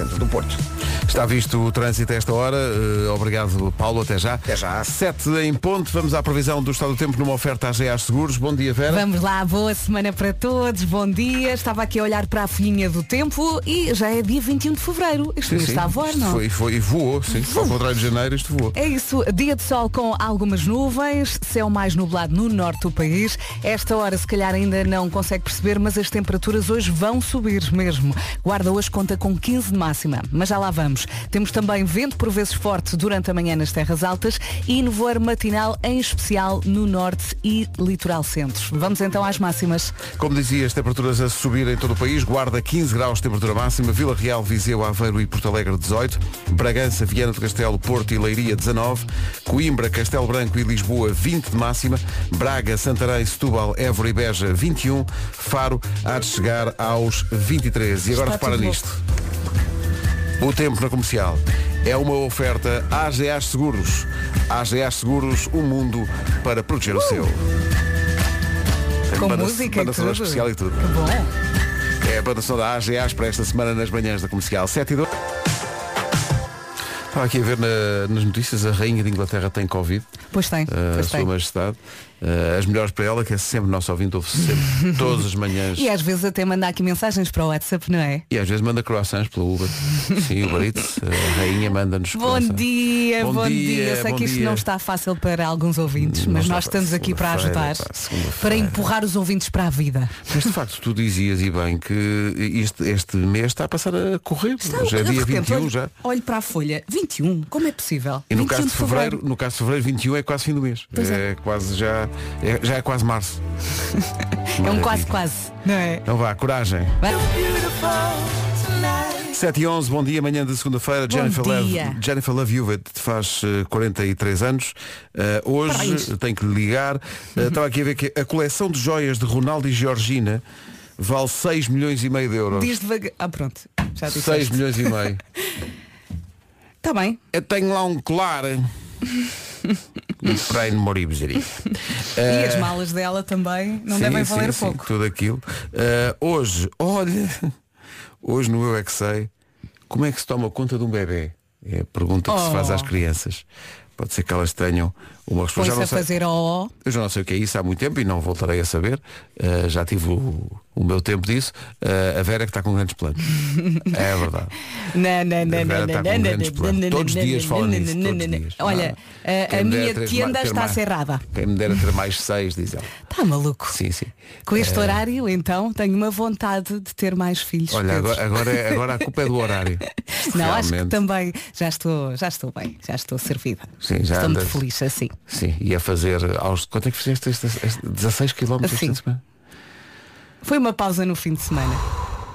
centro do Porto. Está visto o trânsito a esta hora. Eh, obrigado, Paulo. Até já. Até já. Sete em ponto. Vamos à previsão do estado do tempo numa oferta à GA Seguros. Bom dia, Vera. Vamos lá, boa semana para todos, bom dia. Estava aqui a olhar para a folhinha do tempo e já é dia 21 de Fevereiro. Isto Sim, sim. está a voar, não? Foi, foi, e voou, sim. Ao contrário de janeiro, isto voou. É isso, dia de sol com algumas nuvens, céu mais nublado no norte do país. Esta hora se calhar ainda não consegue perceber, mas as temperaturas hoje vão subir mesmo. Guarda hoje conta com 15 de máxima, mas já lá vamos. Temos também vento por vezes forte durante a manhã nas terras altas e nevoeiro matinal, em especial no norte e litoral centro. Vamos então às máximas. Como dizia, as temperaturas a subir em todo o país. Guarda 15 graus de temperatura máxima. Vila Real, Viseu, Aveiro e Porto Alegre 18. Bragança, Viana do Castelo, Porto e Leiria 19. Coimbra, Castelo Branco e Lisboa 20 de máxima. Braga, Santarém, Setúbal, Évora e Beja 21. Faro há de chegar aos 23. E agora Está repara nisto. O tempo na comercial é uma oferta AGA Seguros. AGA Seguros, o mundo para proteger o seu. Tem Com banda- música banda e tudo. especial e tudo. Que bom. É a banda sonora da AGAs para esta semana nas manhãs da comercial 7 e 2. Estava aqui a ver na- nas notícias, a Rainha de Inglaterra tem Covid, Pois tem, uh, pois Sua tem. Majestade. Uh, as melhores para ela, que é sempre nosso ouvinte, ouve sempre, todas as manhãs. E às vezes até mandar aqui mensagens para o WhatsApp, não é? E às vezes manda croissants pelo Uber. Sim, Uber Eats, a rainha manda-nos Bom croissants. dia, bom, dia. Eu sei bom que isto dia. não está fácil para alguns ouvintes, Não mas nós estamos aqui para ajudar, segunda-feira. para empurrar os ouvintes para a vida. Mas de facto tu dizias e bem que este, este mês está a passar a correr. Está- já é dia repente, 21 olho, já. olho para a folha, 21, como é possível? E no 21 caso de fevereiro, no caso de fevereiro 21 é quase fim do mês. Pois é. quase já é, já é quase março. É um quase quase, não é? Então vá, coragem. Vai. 7 e 11, bom dia, manhã de segunda-feira. Jennifer Love. Jennifer Love Hewitt faz eh, 43 anos. Eh, hoje tenho que lhe ligar. Eh, Estava aqui a ver que a coleção de joias de Ronaldo e Georgina vale 6 milhões e meio de euros. Diz devagar. Ah, pronto. Já 6 disseste. milhões e meio. Está bem. Eu tenho lá um colar. Para ir Moribesaria. E as malas dela também não devem valer pouco. tudo aquilo. Eh, hoje, olha, hoje no Eu é que sei, como é que se toma conta de um bebê? É a pergunta que se faz Oh. às crianças. Pode ser que elas tenham uma resposta. Já a fazer ó. eu já não sei o que é isso há muito tempo e não voltarei a saber. Uh, já tive o, o meu tempo disso. Uh, a Vera que está com grandes planos. é verdade. Não, não, não, A Vera não, não, não, grandes não, planos. não, Todos os dias falam nisso. dias. Olha, Ah, a- minha ter está cerrada. Quem me dera ter mais seis, diz ela. Está maluco. Sim, sim. Com este horário, então, tenho uma vontade de ter mais filhos. Olha, agora, agora, é- agora a culpa é do horário. Não, acho que Realmente. também já estou, já estou bem, já estou servida. Sim, já estou muito feliz assim. Sim, e a fazer aos. Quanto é que fizeste este, este, 16 km este Assim. fim de semana? Foi uma pausa no fim de semana.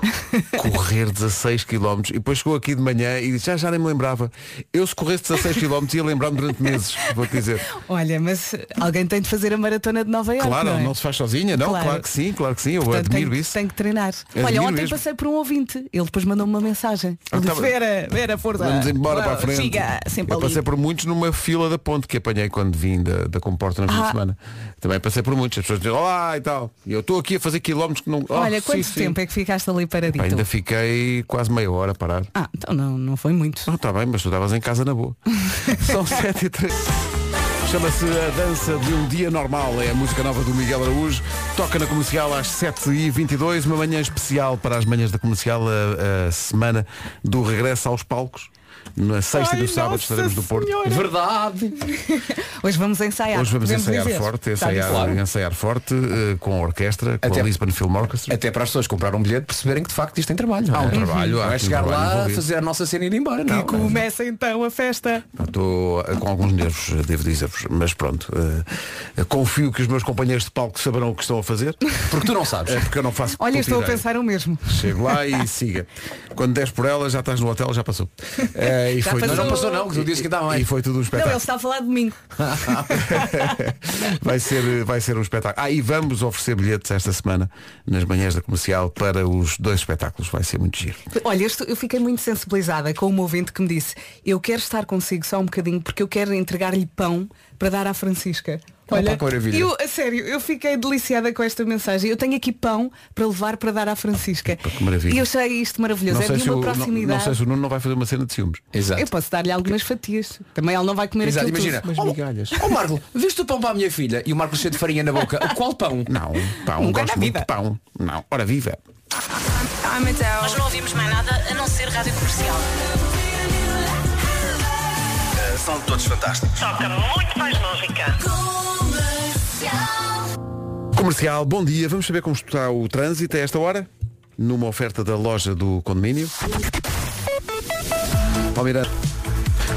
correr 16 km e depois chegou aqui de manhã e disse, já, já nem me lembrava. Eu se corresse 16 km ia lembrar-me durante meses, vou-te dizer. Olha, mas alguém tem de fazer a maratona de Nova Iorque, Claro, não, não, é? se faz sozinha, não? Claro. Claro, que sim, claro que sim, eu Portanto, admiro tem, isso. tem que treinar. Admiro Olha, ontem mesmo. passei por um ouvinte. Ele depois mandou-me uma mensagem. Ah, Ele tá disse. Vera, Vera, força. Vamos embora para a frente. Siga, eu ali. passei por muitos numa fila da ponte que apanhei quando vim da, da comporta fim de Ah. semana. Também passei por muitos. As pessoas dizem, olá e tal. E eu estou aqui a fazer quilómetros que não. Oh, Olha, sim, quanto sim. tempo é que ficaste ali paradito? Pá, ainda fiquei quase meia hora a parar. Ah, então não, não foi muito. Não, está bem, mas tu estavas em casa na boa. São 7 e 3. Chama-se A Dança de um Dia Normal. É a música nova do Miguel Araújo. Toca na comercial às 7h22. Uma manhã especial para as manhãs da comercial. A, a semana do regresso aos palcos. Na sexta e do sábado estaremos do Porto. Verdade. Hoje vamos ensaiar. Hoje vamos podemos ensaiar dizer. forte, ensaiar, claro. ensaiar forte eh, com a orquestra, com Até- a Lisbon Film Orchestra. Até para as pessoas comprarem um bilhete perceberem que de facto isto tem trabalho. Há um é? trabalho, há Não é aqui um chegar trabalho lá, envolvido. fazer a nossa cena e ir embora. Não. E começa então a festa. Estou eh, com alguns nervos, eh, devo dizer-vos, mas pronto. eh, confio que os meus companheiros de palco saberão o que estão a fazer. Porque tu não sabes. É porque eu não faço Olha, puta estou a ideia. pensar o mesmo. Chego lá e siga. Quando des por ela, já estás no hotel, já passou. Eh, e Já foi passou. tudo- Não passou não, que tu disse que estava E bem. foi tudo um Não, espetáculo. ele está a falar de domingo. vai, ser, vai ser um espetáculo. Ah, e vamos oferecer bilhetes esta semana nas manhãs da comercial para os dois espetáculos. Vai ser muito giro. Olha, eu estou- eu fiquei muito sensibilizada com um ouvinte que me disse eu quero estar consigo só um bocadinho porque eu quero entregar-lhe pão para dar à Francisca. Olha, Opa, que maravilha. eu, a sério, eu fiquei deliciada com esta mensagem. Eu tenho aqui pão para levar para dar à Francisca. que maravilha. E eu achei isto maravilhoso. é de uma o, não, proximidade. não sei se o Nuno não vai fazer uma cena de ciúmes. Exato. Eu posso dar-lhe algumas fatias. Também ela não vai comer Exato, aquilo imagina. tudo. Mas migalhas. Ó Marco, viste o pão para a minha filha? E o Marco cheio de farinha na boca. Qual pão? Não, pão, Nunca gosto muito de pão. Não, ora viva. Nós não ouvimos mais nada a não ser rádio comercial. São todos fantásticos. Toca muito mais música. Comercial, bom dia. Vamos saber como está o trânsito a esta hora? Numa oferta da loja do condomínio. Palmeira.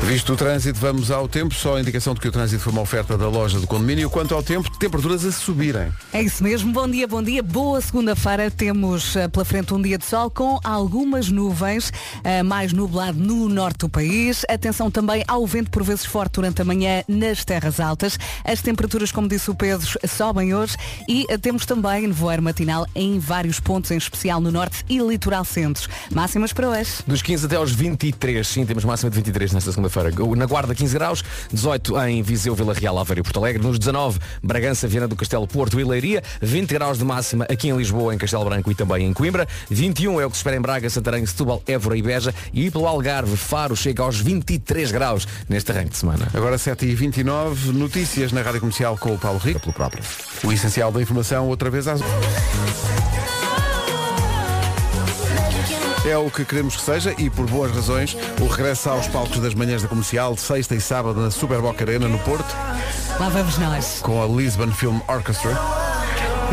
Visto o trânsito, vamos ao tempo. Só a indicação de que o trânsito foi uma oferta da loja do condomínio. Quanto ao tempo, temperaturas a subirem. É isso mesmo. Bom dia, bom dia. Boa segunda-feira. Temos eh, pela frente um dia de sol com algumas nuvens, eh, mais nublado no norte do país. Atenção também ao vento por vezes forte durante a manhã nas terras altas. As temperaturas, como disse o Pedro, sobem hoje e eh, temos também nevoeiro matinal em vários pontos, em especial no norte e litoral centro. Máximas para hoje. Dos 15 até aos 23, sim, temos máxima de 23 nesta segunda-feira. Na Guarda 15 graus, 18 em Viseu, Vila Real, Aveiro e Porto Alegre, nos 19 Bragança, Viana do Castelo, Porto e Leiria, 20 graus de máxima aqui em Lisboa, em Castelo Branco e também em Coimbra, 21 é o que se espera em Braga, Santarém, Setúbal, Évora e Beja e pelo Algarve, Faro chega aos 23 graus neste arranque de semana. Agora 7h29, notícias na Rádio Comercial com o Paulo Rico. Pelo próprio. O essencial da informação, outra vez às... É o que queremos que seja e por boas razões o regresso aos palcos das manhãs da comercial, sexta e sábado na Super Boca Arena no Porto, Lá vamos nós. com a Lisbon Film Orchestra.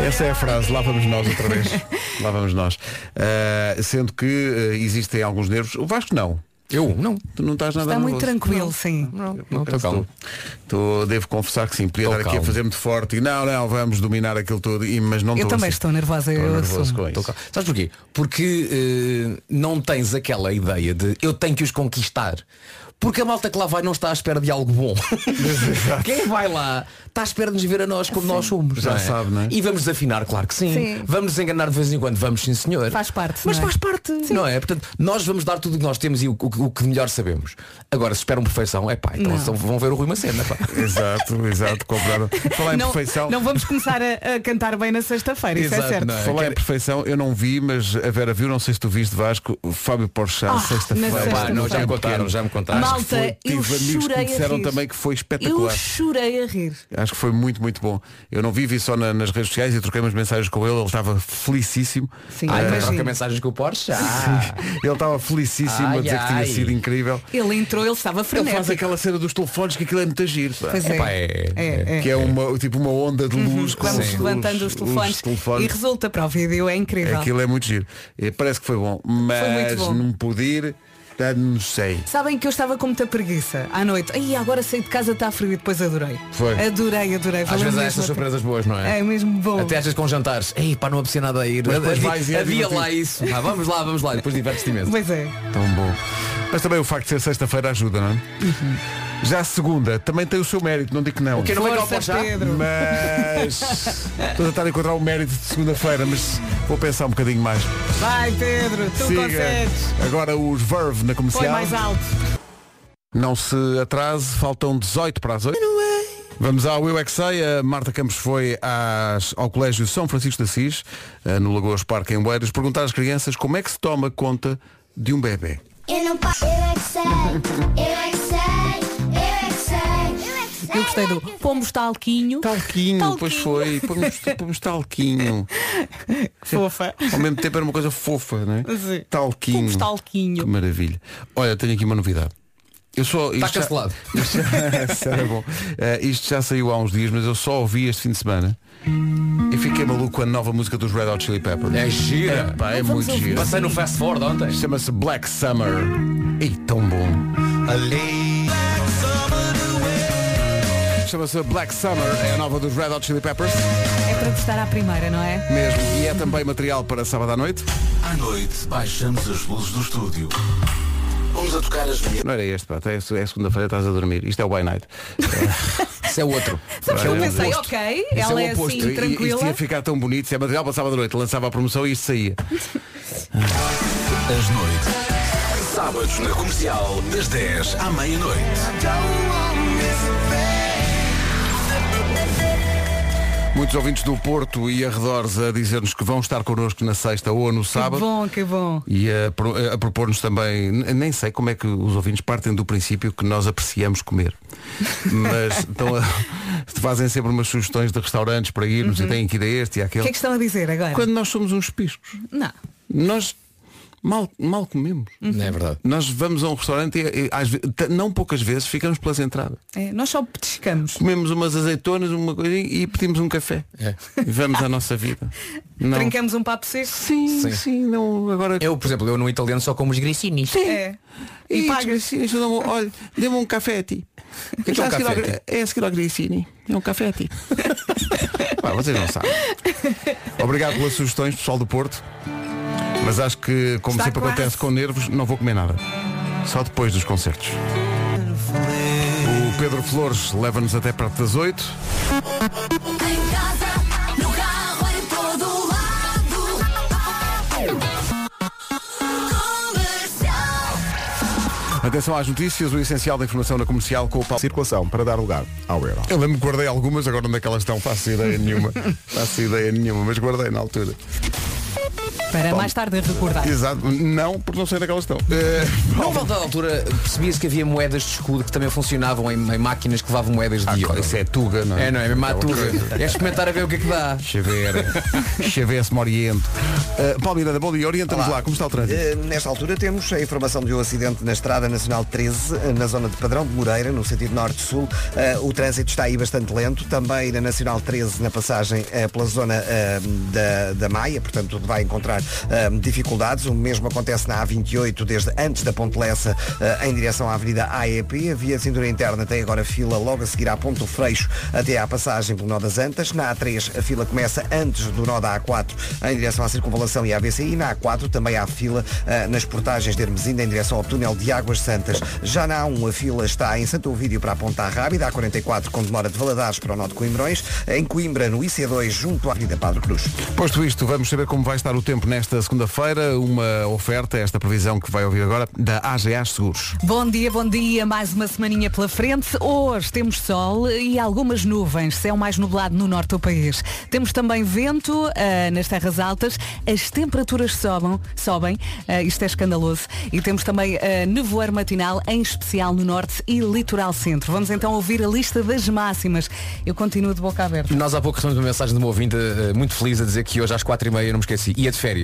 Essa é a frase, lá vamos nós outra vez. lá vamos nós. Ah, sendo que ah, existem alguns nervos. O Vasco não. Eu? Não. Tu não estás nada Está muito nervoso. tranquilo, sim. Não, não estou calmo. Tu devo confessar que sim, podia estar aqui a calmo. fazer muito forte e não, não, vamos dominar aquilo tudo, e, mas não Eu também assim. estou nervosa. Estou eu nervoso assumo. com isso. calmo. Sabes porquê? Porque eh, não tens aquela ideia de eu tenho que os conquistar. Porque a malta que lá vai não está à espera de algo bom. Quem vai lá está à espera de nos ver a nós como nós somos. Já não é? sabe, não é? E vamos desafinar, claro que sim. Sim. Vamos nos enganar de vez em quando, vamos sim senhor. Faz parte, Mas não é? faz parte, não é? Portanto, nós vamos dar tudo o que nós temos e o, o- o que melhor sabemos. Agora, se esperam perfeição, é pá, então são- vão ver o Rui Macena. Pá. Exato, exato, compraram. Falar em Não, perfeição. não vamos começar a, a cantar bem na sexta-feira, isso é Exato, certo. não é? Falar em perfeição, eu não vi, mas a Vera viu, não sei se tu viste Vasco, o Fábio Porchat, Ah, sexta-feira. sexta-feira. não, já me contaram, já me contaram. Malta, foi- eu tive amigos que chorei me a disseram rir. também que foi Eu espetacular. chorei a rir. Acho que foi muito, muito bom. Eu não vi, vi só na- nas redes sociais e troquei umas mensagens com ele, ele estava felicíssimo. Sim, Ai, imagino. troca mensagens com o Porsche. Ah. Ele estava felicíssimo a Ai, dizer que tinha ai. sido incrível. Ele entrou, ele estava Ele frenético. faz aquela cena dos telefones que aquilo é muito giro. Pois é. Epá, é- é, é. Que é uma, tipo uma onda de luz com Vamos os- levantando os, telefones, telefones. e resulta para o vídeo, é incrível. Aquilo é muito giro. E parece que foi bom. Mas muito bom. não pude ir, ah, não sei. Sabem que eu estava com muita preguiça à noite. Ai, agora saí de casa, está frio e depois adorei. Foi. Adorei, adorei. Às Valeu vezes há estas surpresas boas, não é? É mesmo bom. Até achas com jantares. Ei, pá, não apetecia nada a ir. Mas depois havia vais havia lá isso. Ah, vamos lá, vamos lá. E depois divertes-te imenso. Pois é. Tão bom. Mas também o facto de ser sexta-feira ajuda, não é? Já a segunda também tem o seu mérito, não digo que não. Que não vai? Pedro. Mas estou a tentar encontrar o mérito de segunda-feira, mas vou pensar um bocadinho mais. Vai, Pedro, tu Siga. consegues. Agora os Verve na Foi comercial. mais alto. Não se atrase, faltam 18 para as 8. Vamos ao Eu é Que Sei. A Marta Campos foi às- ao Colégio São Francisco de Assis, eh, no Lagoas Parque em Oeiras, perguntar às crianças como é que se toma conta de um bebê. Eu não passo. Eu é que sei, eu é que sei, eu é que sei, eu é que sei. Eu gostei do pomos talquinho. Talquinho, Talquinho. pois foi. Pomos, pomos talquinho. Fofa. Ao mesmo tempo era uma coisa fofa, não é? Sim. Talquinho. Pomos talquinho. Que maravilha. Olha, tenho aqui uma novidade. Eu só, Está isto já- cancelado. Já, Isso era bom. Eh, isto já saiu há uns dias, mas eu só ouvi este fim de semana e fiquei maluco com a nova música dos Red Hot Chili Peppers. É gira. Pá, é muito giro. Passei no Fast Forward ontem. Chama-se Black Summer. E tão bom. Chama-se Black Summer, é a nova dos Red Hot Chili Peppers. É para testar à primeira, não é? Mesmo. E é também material para sábado à noite. À noite, baixamos as luzes do estúdio. Vamos a tocar as minhas. Não era este, pá. É é segunda-feira, estás a dormir. Isto é o By Night. Isso é outro. Sabes que eu Olha, pensei, ok, é ela o é, oposto. assim e- Isto tranquila. ia ficar tão bonito. Se é material para sábado à noite, lançava a promoção e isto saía. As noites. Sábados na comercial, das 10 à meia-noite. Muitos ouvintes do Porto e arredores a dizer-nos que vão estar connosco na sexta ou no Que sábado. bom, que bom. E a, pro- a propor-nos também, nem sei como é que os ouvintes partem do princípio que nós apreciamos comer. Mas estão a- fazem sempre umas sugestões de restaurantes para irmos e têm que ir a este e O àquele. que é que estão a dizer agora? Quando nós somos uns piscos, Não. nós mal, mal comemos. Não é verdade. Nós vamos a um restaurante e, e às ve- t- não poucas vezes ficamos pelas entradas. É, nós só petiscamos. Comemos umas azeitonas, uma coisinha e pedimos um café. É. E vamos à nossa vida. Não. Trincamos um papo seco. Sim, sim, Sim. não, agora Eu, por exemplo, eu no italiano só como os gricinis. É. E, E pagas. olha, dê-me um café a ti. que é um a seguir café ao- a? É a seguir ao Gracini. É um café a ti. Pá, vocês não sabem. Obrigado pelas sugestões, pessoal do Porto. Mas acho que, como Está sempre quase. acontece com nervos, não vou comer nada. Só depois dos concertos. O Pedro Flores leva-nos até perto das 8. Em casa, no carro, em todo lado. Comercial. Atenção às notícias, o essencial da informação na comercial com o Paulo. circulação para dar lugar ao euro. Eu lembro que guardei algumas, agora onde é que elas estão? Faço ideia nenhuma. Faço ideia nenhuma, mas guardei na altura. Para mais tarde recordar. Exato. Não, porque não sei onde é que elas estão. Eh, Não, a dada altura percebia-se que havia moedas de escudo que também funcionavam em, em máquinas que levavam moedas de ah, isso é tuga, não é? É, não é? Mesmo à Aquela tuga. É experimentar a ver o que é que dá. Chaver. Chaver-se-me oriento. Uh, Paulo Miranda, bom dia. Orienta-nos Olá. lá. Como está o trânsito? Eh, Nesta altura temos a informação de um acidente na Estrada Nacional 13, eh, na zona de Padrão de Moreira, no sentido norte-sul. Eh, O trânsito está aí bastante lento. Também na Nacional 13, na passagem eh, pela zona eh, da, da Maia, portanto vai encontrar eh, dificuldades. O mesmo acontece na A28, desde antes da Ponte Lessa eh, em direção à Avenida AEP. A via cintura interna tem agora fila logo a seguir à Ponto Freixo até à passagem pelo Nó das Antas. Na A3 a fila começa antes do nó da A4 em direção à circunvalação e à BCI. Na A4 também há fila ah, nas portagens de Hermesinda em direção ao túnel de Águas Santas. Já na A1 a fila está em Santo Ovídio para a Ponta Rábida, A44 com demora de Valadares para o nó de Coimbrões, em Coimbra no IC2 junto à Avenida Padre Cruz. Posto isto, vamos saber como vai estar o tempo nesta segunda-feira. Uma oferta, esta previsão que vai ouvir agora, da AGA Seguros. Bom dia, bom dia. Mais uma semaninha pela frente. Hoje temos sol e algumas nuvens. Céu mais nublado no norte do país. Temos também vento ah, nas terras altas. As temperaturas sobem. sobem. Ah, isto é escandaloso. E temos também ah, nevoeiro matinal, em especial no norte e litoral centro. Vamos então ouvir a lista das máximas. Eu continuo de boca aberta. Nós há pouco recebemos uma mensagem de uma ouvinte muito feliz a dizer que hoje às quatro e meia, não me esqueci, ia de férias.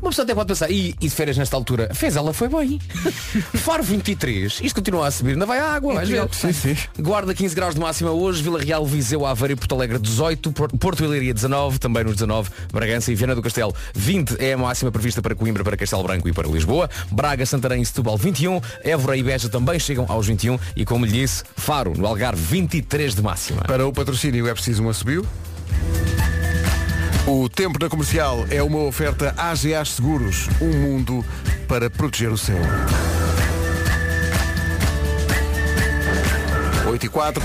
Uma pessoa até pode pensar, e, e de férias nesta altura? Fez ela, foi bem. Faro 23, isto continua a subir, ainda vai à água, vais ver. Sim, sim. Guarda 15 graus de máxima hoje, Vila Real, Viseu, Aveiro e Porto Alegre 18, Por- Porto Leiria 19, também nos 19, Bragança e Viana do Castelo 20 é a máxima prevista para Coimbra, para Castelo Branco e para Lisboa, Braga, Santarém e Setúbal 21, Évora e Beja também chegam aos 21 e como lhe disse, Faro no Algarve 23 de máxima. Para o patrocínio é preciso um assobio. O tempo na comercial é uma oferta AGA Seguros, um mundo para proteger o céu. 8 e 4.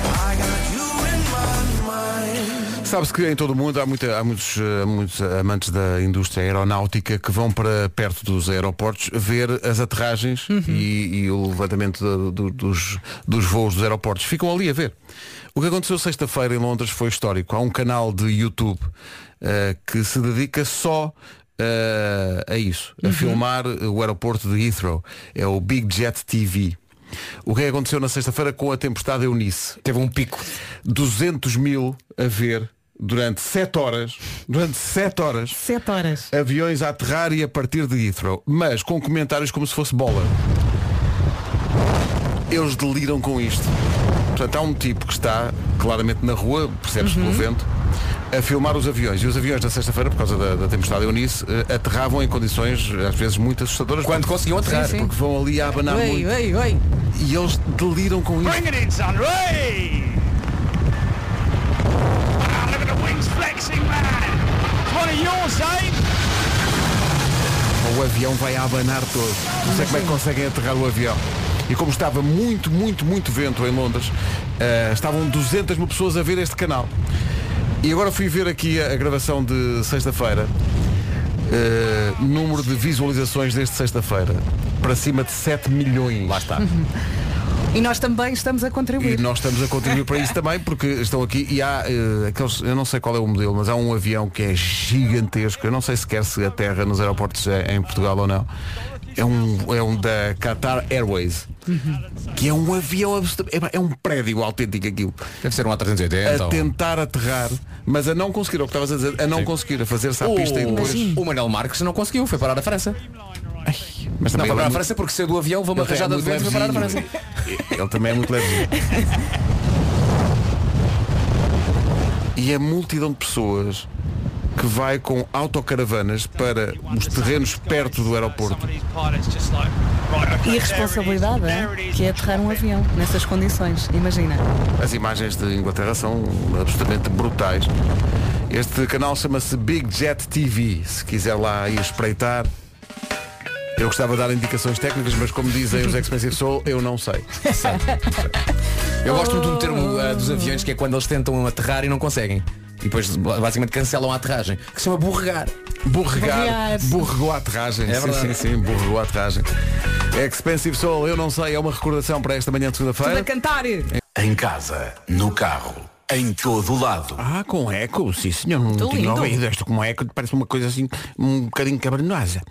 Sabe-se que em todo o mundo há, muita- há muitos, eh, muitos amantes da indústria aeronáutica que vão para perto dos aeroportos ver as aterragens e, e o levantamento do- do- dos, dos voos dos aeroportos. Ficam ali a ver. O que aconteceu sexta-feira em Londres foi histórico. Há um canal de YouTube que se dedica só eh, a isso, a filmar o aeroporto de Heathrow. É o Big Jet TV. O que é que aconteceu na sexta-feira com a tempestade Eunice? Teve um pico. 200 mil a ver durante 7 horas, durante 7 horas, Sete horas. aviões a aterrar e a partir de Heathrow, mas com comentários como se fosse bola. Eles deliram com isto. Portanto, há um tipo que está claramente na rua, percebe-se pelo vento, a filmar os aviões. E os aviões na sexta-feira, por causa da, da tempestade Eunice, eh, aterravam em condições às vezes muito assustadoras. Quando porque- conseguiam aterrar. Sim, sim. Porque vão ali a abanar Oi, muito. oi, oi. E eles deliram com isto. it in, son. Hey! Wow, look at the wings flexing, man. It's one of yours, eh? O avião vai a abanar todo. Não sei como é que conseguem aterrar o avião. E como estava muito, muito, muito vento em Londres, eh, estavam 200 mil pessoas a ver este canal. E agora fui ver aqui a, a gravação de sexta-feira. Eh, número de visualizações deste sexta-feira. Para cima de 7 milhões. Lá está. E nós também estamos a E contribuir. nós estamos a contribuir para isso também, porque estão aqui e há eh, aqueles, eu não sei qual é o modelo, mas há um avião que é gigantesco. Eu não sei sequer se a terra nos aeroportos é em Portugal ou não. É um, é um da Qatar Airways. Que é um avião absoluto- é, é um prédio autêntico aquilo. Deve ser um A380. A ou- tentar aterrar, mas a não conseguir, é o que estavas a dizer, a não conseguir, a fazer-se à pista e depois. O Manel Marques não conseguiu, foi parar a França. Mas Não, foi parar ele a é França porque saiu do avião, vou uma muito- ele rajada é de vento e foi parar a França. Ele também é muito levezinho. E a multidão de pessoas que vai com autocaravanas para os terrenos perto do aeroporto. E a responsabilidade é, que é aterrar um avião nessas condições. Imagina. As imagens de Inglaterra são absolutamente brutais. Este canal chama-se Big Jet TV. Se quiser lá ir espreitar. Eu gostava de dar indicações técnicas, mas como dizem os Expensive Soul, eu não sei. Eu gosto muito do termo ah, dos aviões que é quando eles tentam aterrar e não conseguem. E depois basicamente cancelam a aterragem. Que se chama borregar. Borregar, borregou a aterragem. É sim, sim, sim, borregou a aterragem. Expensive Soul, eu não sei, é uma recordação para esta manhã de Tudo a segunda-feira. cantar. Em casa, no carro, em todo lado. Ah, com eco, sim senhor, não Muito tinha lindo. ouvido esta com eco, parece uma coisa assim, um bocadinho cavernosa.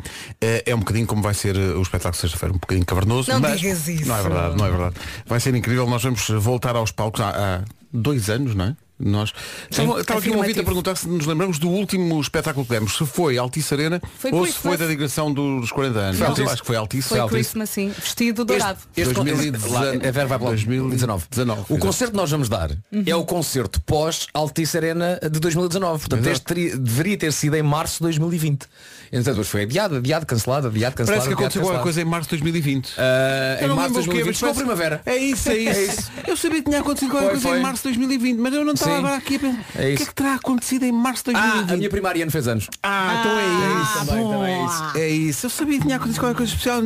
É, é um bocadinho como vai ser eh, o espetáculo de sexta-feira, um bocadinho cavernoso, Não mas digas isso. não é verdade, não é verdade. Vai ser incrível, nós vamos voltar aos palcos há, há dois anos, não é? Nós estava, estava aqui um ouvinte a perguntar se nos lembramos do último espetáculo que demos, se foi Altice Arena Foi ou se Christmas. foi da digressão dos 40 anos. Altice. acho que foi Altice. Foi Altice. Christmas, sim. Vestido dourado. Este, 2019. lá, a Vera vai para lá. 2019. 19. O concerto que nós vamos dar é o concerto pós Altice Arena de 2019. Portanto, Exato. este teria- deveria ter sido em março de 2020. Então, depois foi adiado, adiado, cancelado, adiado, cancelado. Parece que aconteceu alguma coisa em março de 2020. Ah, Eu em não março de lembro o quê, 2020 mas chegou a primavera. É isso, é isso. Eu sabia que tinha acontecido Foi, coisa foi. em março de 2020, mas eu não estava Sim. agora aqui a pensar. É o que isso. é que terá acontecido em março de Ah, 2020? a minha primária ano fez anos. Ah, então é isso. também, também é isso. É isso. Eu sabia que tinha acontecido qualquer coisa especial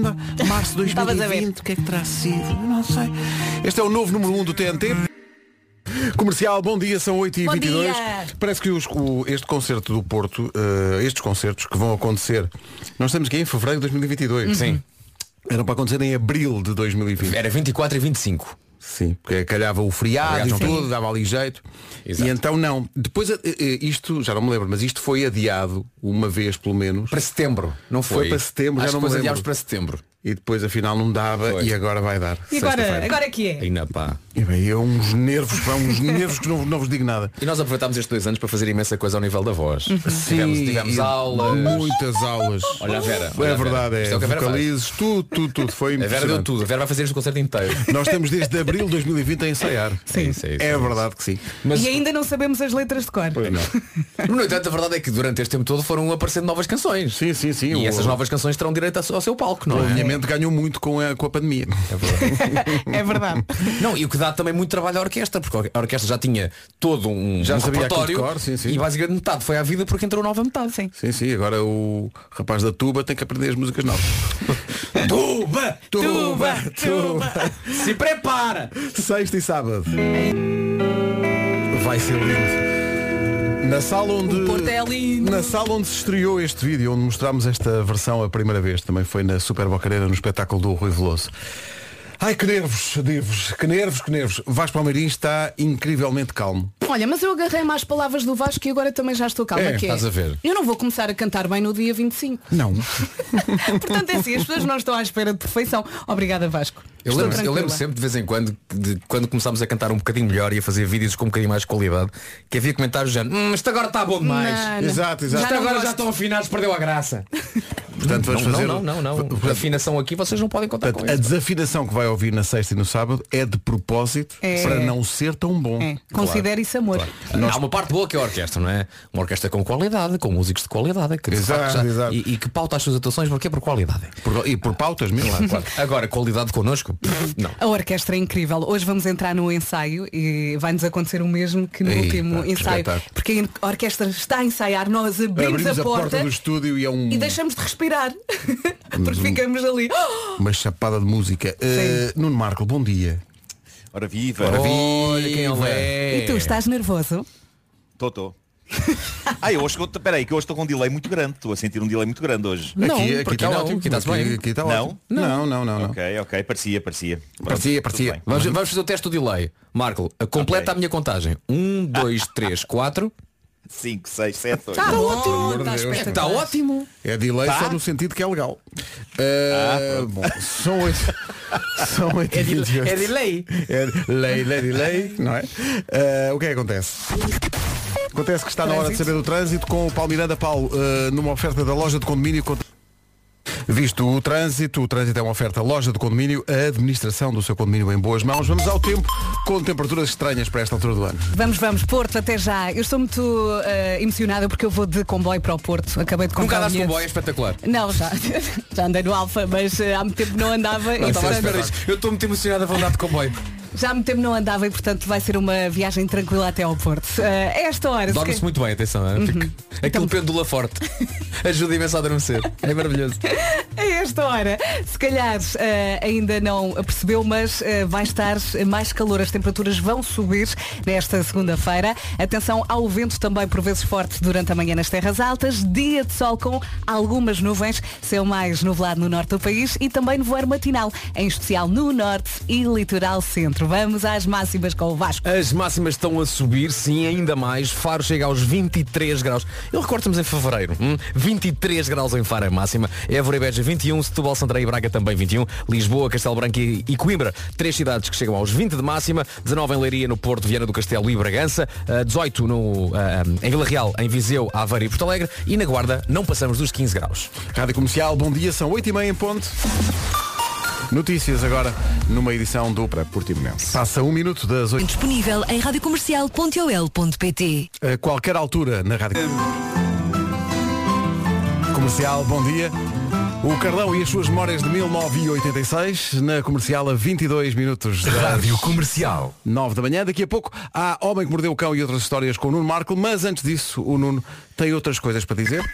março de Estavas a ver. 2020. O que é que terá sido? Eu Não sei. Este é o novo número 1 um do TNT. Comercial, bom dia, são 8h22. Bom dia. Parece que os- o- este concerto do Porto, eh, estes concertos que vão acontecer, nós estamos aqui em fevereiro de 2022. Sim. Eram para acontecer em abril de 2020. Era 24 e 25. Sim, porque calhava o feriado e não tudo, dava ali jeito. Exato. E então não. Depois eh, eh, isto, já não me lembro, mas isto foi adiado uma vez pelo menos. Para setembro, não foi? Foi para setembro, já Acho não que me lembro. para setembro. E depois afinal não dava Foi. e agora vai dar. E agora, agora é que é? Ainda pá. E bem, é uns nervos, pá, uns nervos que não, não vos digo nada. E nós aproveitámos estes dois anos para fazer imensa coisa ao nível da voz. Sim, tivemos, tivemos aulas. Muitas aulas. Olha a Vera. É olha a Vera. verdade, é. É. Vocalizes, tudo, tudo, tudo. Foi A Vera deu tudo. A Vera vai fazer este concerto inteiro. Nós estamos desde abril de 2020 a ensaiar. Sim, é isso, é isso, É é isso. verdade que sim. Mas, E ainda não sabemos as letras de cor. no entanto, a verdade é que durante este tempo todo foram aparecendo novas canções. Sim, sim, sim. E O- essas novas canções terão direito ao seu palco, não é? Ganhou muito com a, com a pandemia. É verdade. Não, e o que dá também muito trabalho à orquestra, porque a orquestra já tinha todo um, Já um sabia repertório cor, sim, sim. e basicamente metade foi à vida porque entrou nova metade. Sim. Sim, sim, agora o rapaz da tuba tem que aprender as músicas novas. Tuba! Tuba, tuba. Se prepara! Sexta e sábado. Vai ser lindo. Na sala onde. O Porto é lindo. Na sala onde se estreou este vídeo, onde mostramos esta versão a primeira vez, também foi na Super Bocareira, no espetáculo do Rui Veloso. Ai, que nervos, digo-vos, que nervos, que nervos. Vasco Palmeirim está incrivelmente calmo. Olha, mas eu agarrei mais palavras do Vasco e agora também já estou calma. É, que é, estás a ver. Eu não vou começar a cantar bem no dia 25. Não. Portanto, é assim, as pessoas não estão à espera de perfeição. Obrigada, Vasco. Eu lembro, eu lembro sempre de vez em quando de quando começámos a cantar um bocadinho melhor e a fazer vídeos com um bocadinho mais de qualidade que havia comentários já hum, isto agora está bom demais Não, não. Exato, exato. Já não agora gosto. já estão afinados perdeu a graça Portanto, vamos não, fazer. não, não, não, não. Portanto, afinação aqui vocês não podem contar Portanto, com a isso desafinação que vai ouvir na sexta e no sábado é de propósito É. para não ser tão bom. É, considere isso amor. Há uma parte boa que é a orquestra, não é? Uma orquestra com qualidade, com músicos de qualidade, que de Exato, já- exato. E, e que pauta as suas atuações porque é por qualidade. Por- e por pautas mesmo. Claro, claro. Agora, qualidade connosco? Não. A orquestra é incrível. Hoje vamos entrar no ensaio e vai-nos acontecer o mesmo que no Ei, último ensaio. Porque a orquestra está a ensaiar, nós abrimos, Abrimos a, porta, do estúdio e é um, e deixamos de respirar. Porque ficamos ali. uma chapada de música. Uh, Nuno Marco, bom dia. Ora viva. Olha quem ele é. E tu estás nervoso? Tô, tô. Ah, eu hoje. Peraí, que hoje estou com um delay muito grande. Estou a sentir um delay muito grande hoje. Não, aqui aqui está não? ótimo. Aqui está-se bem. aqui está Não? ótimo. Não, não, não. não. Ok, ok, parecia, parecia. Pronto, Parecia, parecia. Vamos, vamos fazer o teste do delay. Marco, completa Ok. a minha contagem. Um, dois, três, quatro. 5, 6, 7, 8. Está ótimo. de Está. Está ótimo. É delay Tá? só no sentido que é legal. Uh, bom, são oito. São oito e vinte e oito. é delay. É lei, lei, lei, não é? Uh, o que é que acontece? Acontece que está na hora de saber do trânsito com o Paulo Miranda. Paulo, uh, numa oferta da loja de condomínio. Visto o trânsito, o trânsito é uma oferta loja de condomínio, a administração do seu condomínio em boas mãos. Vamos ao tempo com temperaturas estranhas para esta altura do ano. Vamos, vamos, Porto, até já. Eu estou muito eh, emocionada porque eu vou de comboio para o Porto. Acabei de Nunca comprar o andaste com bilhete. boia, é espetacular. Não, já, já andei no Alfa, mas eh, há muito tempo não andava. Não e, estava à portanto. Eu estou muito emocionado a andar de comboio. Já há muito tempo não andava e portanto vai ser uma viagem tranquila até ao Porto. A esta hora. se Dorme-se ca- muito bem, atenção. é? Fica- Aquilo pendula forte. Ajuda imenso a adormecer. É maravilhoso. A esta hora, se calhar eh, ainda não percebeu, mas eh, vai estar mais calor. As temperaturas vão subir nesta segunda-feira. Atenção ao vento também por vezes forte durante a manhã nas terras altas. Dia de sol com algumas nuvens, céu mais nublado no norte do país e também nevoeiro matinal, em especial no norte e litoral centro. Vamos às máximas com o Vasco. As máximas estão a subir, sim, ainda mais. Faro chega aos 23 graus. Eu recordo estamos em fevereiro. Hum? 23 graus em Faro é a máxima. Évora e Beja 21, Setúbal, Santarém e Braga também 21. Lisboa, Castelo Branco e, Coimbra, três cidades que chegam aos 20 de máxima. 19 em Leiria, no Porto, Viana do Castelo e Bragança. Ah, 18 no, ah, em Vila Real, em Viseu, Aveiro e Porto Alegre. E na Guarda não passamos dos 15 graus. Rádio Comercial, bom dia, são 8h30 em ponto. Notícias agora numa edição do Para Portimonense. Passa um minuto das 8 Disponível em radiocomercial.ol.pt a qualquer altura na Rádio Comercial, bom dia. O Carlão e as suas memórias de 1986 na comercial a 22 minutos das Rádio Comercial. 9 da manhã. Daqui a pouco há Homem que Mordeu o Cão e outras histórias com o Nuno Marco, mas antes disso o Nuno tem outras coisas para dizer.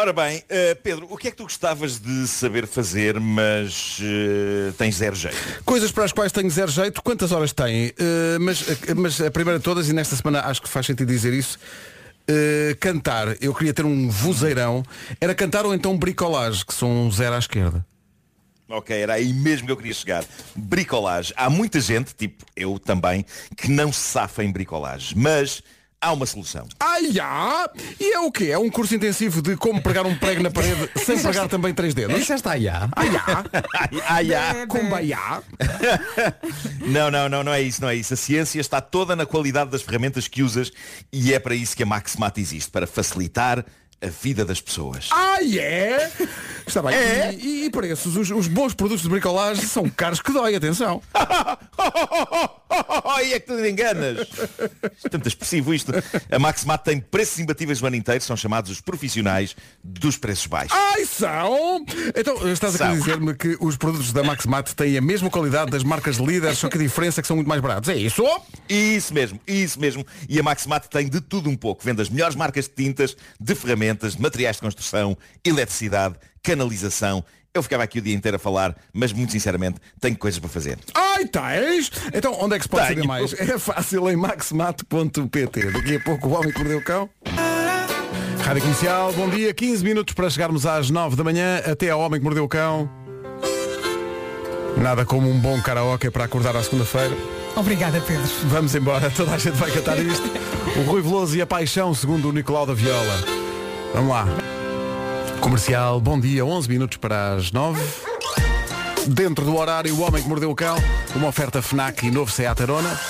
Ora bem, eh, Pedro, o que é que tu gostavas de saber fazer, mas eh, tens zero jeito? Coisas para as quais tenho zero jeito, quantas horas tem? Eh, mas, mas a primeira de todas, e nesta semana acho que faz sentido dizer isso, eh, cantar, eu queria ter um vozeirão, era cantar ou então bricolagem, que são um zero à esquerda. Ok, era aí mesmo que eu queria chegar. Bricolagem. Há muita gente, tipo eu também, que não se safa em bricolagem. Mas há uma solução. Ai, já! E é o quê? É um curso intensivo de como pregar um prego na parede sem pregar também três dedos? Já está aí. Ai, já! Ai, ai, ai. Cumbaiá! Não, não, não, não é isso, não é isso. A ciência está toda na qualidade das ferramentas que usas e é para isso que a Maximat existe, para facilitar a vida das pessoas. Ai, é? Está bem. E, e preços? Os, os bons produtos de bricolagem são caros que dói, atenção. Ai, é que tu te enganas. Tanto expressivo isto. A Maximat tem preços imbatíveis o ano inteiro, são chamados os profissionais dos preços baixos. Ai, são! Então, estás a São. dizer-me que os produtos da Maximat têm a mesma qualidade das marcas líderes, só que a diferença é que são muito mais baratos. É isso? Isso mesmo, isso mesmo. E a Maximat tem de tudo um pouco. Vende as melhores marcas de tintas, de ferramentas, de materiais de construção, eletricidade, canalização. Eu ficava aqui o dia inteiro a falar, mas muito sinceramente tenho coisas para fazer. Ai, tens? Então, onde é que se pode Tenho. saber mais? É fácil em maximat.pt. Daqui a pouco o homem que mordeu o cão. Rádio Comercial, bom dia. 15 minutos para chegarmos às 9 da manhã. Até ao homem que mordeu o cão. Nada como um bom karaoke para acordar à segunda-feira. Obrigada, Pedro. Vamos embora, toda a gente vai cantar isto. O Rui Veloso e a Paixão, segundo o Nicolau da Viola. Vamos lá. Comercial, bom dia, 11 minutos para as 9. Dentro do horário, o Homem que Mordeu o Cão, uma oferta FNAC e novo Seat Arona.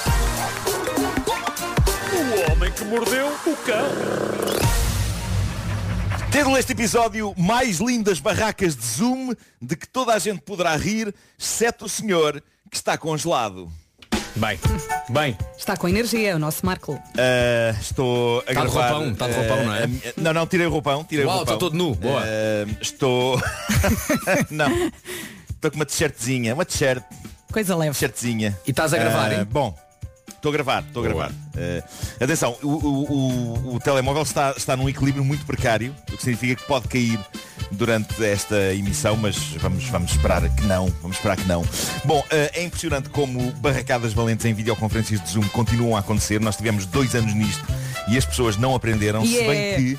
O homem que mordeu o cão. Título deste episódio, mais lindas barracas de Zoom de que toda a gente poderá rir, exceto o senhor que está congelado. Bem, bem. Está com energia, o nosso Marco. Ah, estou a Está de gravar... roupão, está de roupão, não é? ah, minha- não, não, tirei o roupão, tirei Uau, o roupão. está todo nu, boa. Ah, estou... não. Estou com uma t-shirtzinha, uma t-shirt, Coisa leve. t-shirtzinha. E estás a gravar, Ah, hein? Bom, estou a gravar, estou a gravar. Ah, atenção, o, o- o- o telemóvel está, está num equilíbrio muito precário, o que significa que pode cair durante esta emissão, mas vamos, vamos esperar que não, vamos esperar que não. Bom, ah, é impressionante como barracadas valentes em videoconferências de Zoom continuam a acontecer. Nós tivemos dois anos nisto E as pessoas não aprenderam, se bem Yeah. que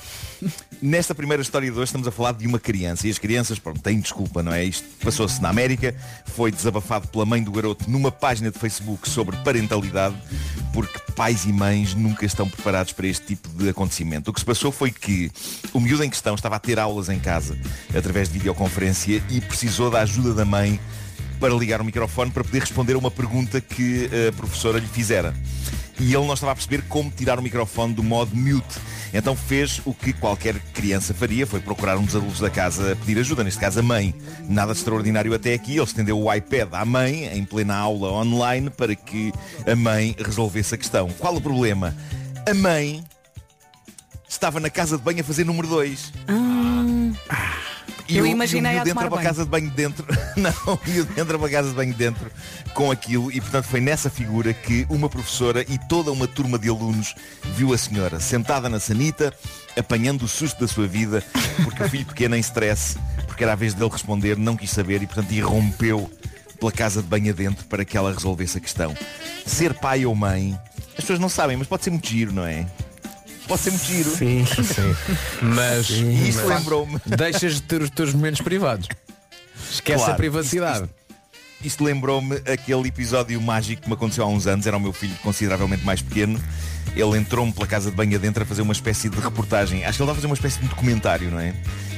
Nesta primeira história de hoje estamos a falar de uma criança e as crianças, pronto, têm desculpa, não é? Isto passou-se na América, foi desabafado pela mãe do garoto numa página de Facebook sobre parentalidade, porque pais e mães nunca estão preparados para este tipo de acontecimento. O que se passou foi que o miúdo em questão estava a ter aulas em casa através de videoconferência e precisou da ajuda da mãe para ligar o microfone para poder responder a uma pergunta que a professora lhe fizera. E ele não estava a perceber como tirar o microfone do modo mute. Então fez o que qualquer criança faria, foi procurar um dos adultos da casa a pedir ajuda, neste caso a mãe. Nada de extraordinário até aqui, ele estendeu o iPad à mãe, em plena aula online, para que a mãe resolvesse a questão. Qual o problema? A mãe estava na casa de banho a fazer número 2. E Eu o- imaginei e o a miúdo tomar entra para a casa de banho dentro. Não, o miúdo entra para a casa de banho dentro com aquilo e portanto foi nessa figura que uma professora e toda uma turma de alunos viu a senhora sentada na sanita, apanhando o susto da sua vida, porque o filho pequeno em stress, porque era a vez dele responder, não quis saber e portanto irrompeu pela casa de banho adentro para que ela resolvesse a questão. Ser pai ou mãe, as pessoas não sabem, mas pode ser muito giro, não é? Pode ser muito giro. Sim, sim. Mas E isso mas lembrou-me. Deixas de ter os teus momentos privados. Esquece Claro, a privacidade. Isto lembrou-me aquele episódio mágico que me aconteceu há uns anos, era o meu filho consideravelmente mais pequeno. Ele entrou-me pela casa de banho adentro a fazer uma espécie de reportagem. Acho que ele estava a fazer uma espécie de documentário, não é?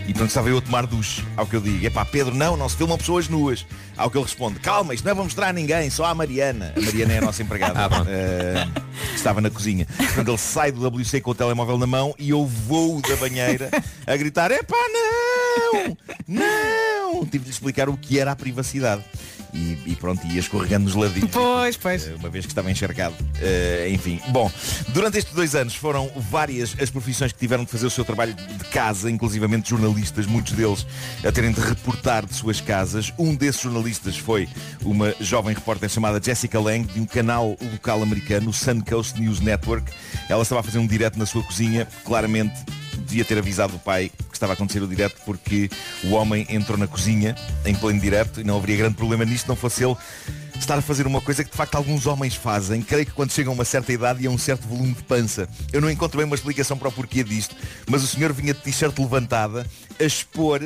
E pronto, estava eu a tomar duche. Ao que eu digo, epá, Pedro, não, não se filmam pessoas nuas. Ao que ele responde, calma, isto não é para mostrar a ninguém, só à Mariana. A Mariana é a nossa empregada. Eh, estava na cozinha. Portanto, ele sai do WC com o telemóvel na mão e eu vou da banheira a gritar, epá, não! Não! Tive de lhe explicar o que era a privacidade. E, e pronto, ia escorregando nos ladinhos. Pois, pois. Eh, Uma vez que estava encharcado. Eh, enfim. Bom, durante estes dois anos foram várias as profissões que tiveram de fazer o seu trabalho de casa, inclusivamente jornalistas, muitos deles a terem de reportar de suas casas. Um desses jornalistas foi uma jovem repórter chamada Jessica Lang, de um canal local americano, o Suncoast News Network. Ela estava a fazer um direto na sua cozinha, claramente devia ter avisado o pai que estava a acontecer o direto porque o homem entrou na cozinha em pleno direto e não haveria grande problema nisto não fosse ele estar a fazer uma coisa que de facto alguns homens fazem, creio que quando chegam a uma certa idade e a um certo volume de pança. Eu não encontro bem uma explicação para o porquê disto, mas o senhor vinha de t-shirt levantada a expor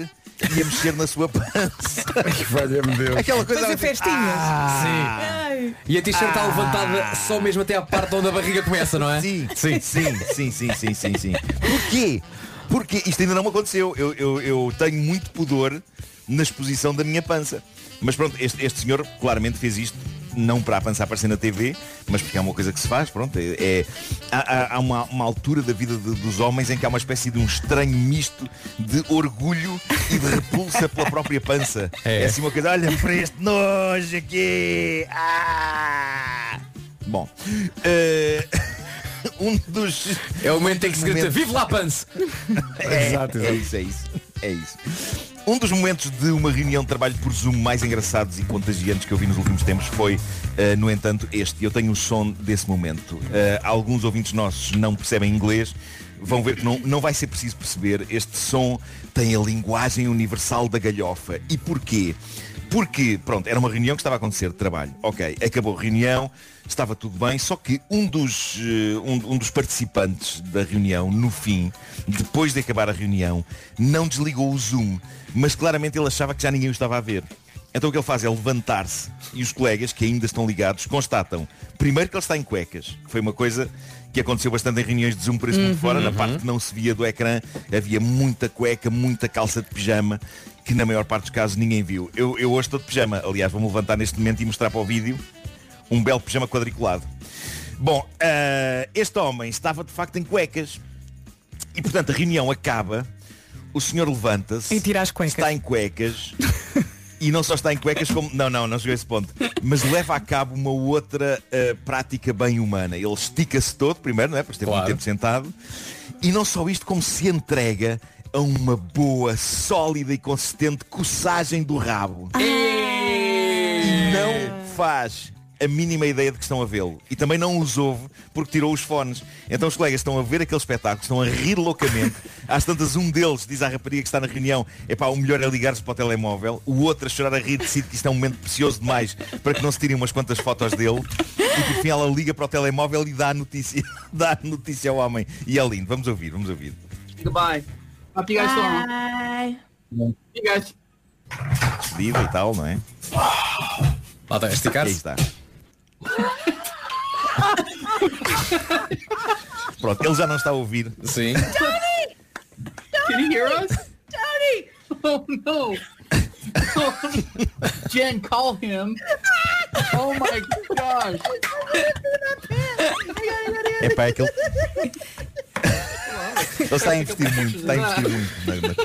e a mexer na sua pança. Valha-me Deus. Aquela coisa Fazer assim, festinhas. Sim. E a t-shirt está levantada só mesmo até à parte onde a barriga começa, não é? Sim, sim, sim, sim, sim, sim, sim, sim. Porquê? Porque isto ainda não me aconteceu. Eu, eu, eu tenho muito pudor na exposição da minha pança. Mas pronto, este, este senhor claramente fez isto não para a pança aparecer na TV, mas porque é uma coisa que se faz, pronto, é, é- há, há- uma, uma altura da vida de- dos homens em que há uma espécie de um estranho misto de orgulho e de repulsa pela própria pança. É. É, assim uma coisa, olha para este nojo aqui. Ah! Bom, eh, um dos É o momento em que se grita Momentos. Vive lá, Pance! é, Exato, é isso, é isso. É isso. Um dos momentos de uma reunião de trabalho por Zoom mais engraçados e contagiantes que eu vi nos últimos tempos foi, eh, no entanto, este. Eu tenho o som desse momento. Eh, alguns ouvintes nossos não percebem inglês. Vão ver que não, não vai ser preciso perceber. Este som tem a linguagem universal da galhofa. E porquê? Porque, pronto, era uma reunião que estava a acontecer de trabalho. Ok, acabou a reunião, estava tudo bem, só que um dos, eh, um, um dos participantes da reunião, no fim, depois de acabar a reunião, não desligou o Zoom, mas claramente ele achava que já ninguém o estava a ver. Então o que ele faz é levantar-se e os colegas que ainda estão ligados constatam, primeiro que ele está em cuecas, que foi uma coisa que aconteceu bastante em reuniões de Zoom por esse mundo fora, na parte que não se via do ecrã, havia muita cueca, muita calça de pijama, que na maior parte dos casos ninguém viu. Eu, eu hoje estou de pijama, aliás, vou-me levantar neste momento e mostrar para o vídeo um belo pijama quadriculado. Bom, ah, este homem estava de facto em cuecas e portanto a reunião acaba, o senhor levanta-se, E tira as cuecas. está em cuecas e não só está em cuecas como. Não, não, não chegou a esse ponto. Mas leva a cabo uma outra ah, prática bem humana. Ele estica-se todo, primeiro, não é? Porque esteve Claro. muito tempo sentado. E não só isto, como se entrega a uma boa, sólida e consistente coçagem do rabo. E não faz a mínima ideia de que estão a vê-lo. E também não os ouve porque tirou os fones. Então os colegas estão a ver aquele espetáculo, estão a rir loucamente. Às tantas um deles diz à rapariga que está na reunião, epá, o melhor é ligar-se para o telemóvel. O outro a chorar a rir decide que isto é um momento precioso demais para que não se tirem umas quantas fotos dele. E por fim ela liga para o telemóvel e dá a notícia, dá a notícia ao homem. E é lindo. Vamos ouvir, vamos ouvir. Goodbye. Guys tomorrow. Bye. You guys. Despedida e tal, não é? Lá está, esticar-se. está. Pronto, ele já não está a ouvir. Sim. Can you hear us? Daddy! Oh no! Jen, call him. Oh my gosh! É pá, é que ele... está a investir muito, está a investir muito. Mas- mas-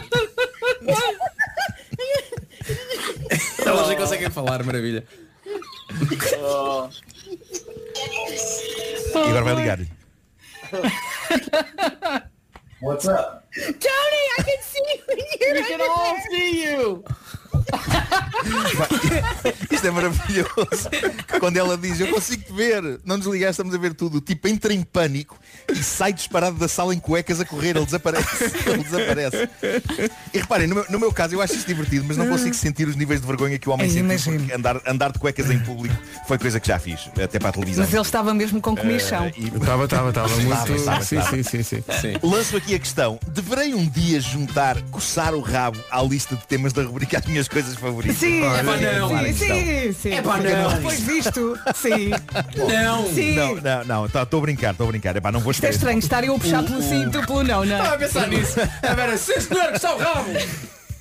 Elas já conseguem falar, maravilha. Oh. E agora vai ligar-lhe. What's up? Tony, I can see you. We can all see you. Isto é maravilhoso. Quando ela diz, eu consigo te ver, não desligar, estamos a ver tudo. Tipo, entra em pânico e sai disparado da sala em cuecas a correr, ele desaparece. Ele desaparece. E reparem, no meu, no meu caso eu acho isto divertido, mas não consigo sentir os níveis de vergonha que o homem sentiu. porque Andar, andar de cuecas em público foi coisa que já fiz, até para a televisão. Mas ele estava mesmo com comichão. Eh, e- Estava, estava, estava muito. Estava, sim, sim, sim, sim. Sim. Lanço aqui a questão. Deverei um dia juntar, coçar o rabo à lista de temas da rubrica As Minhas Coisas Favoritas? Sim, É pá, sim, não. sim, sim, sim. É pá, não. Depois disto, sim. Não. Sim. Não, não, não, estou a brincar, estou a brincar. Epá, não vou Isto é esperar. estranho estarem a puxar pelo cinto, pelo não, não. Estava a pensar nisso. A Vera, sim senhor, que está o rabo.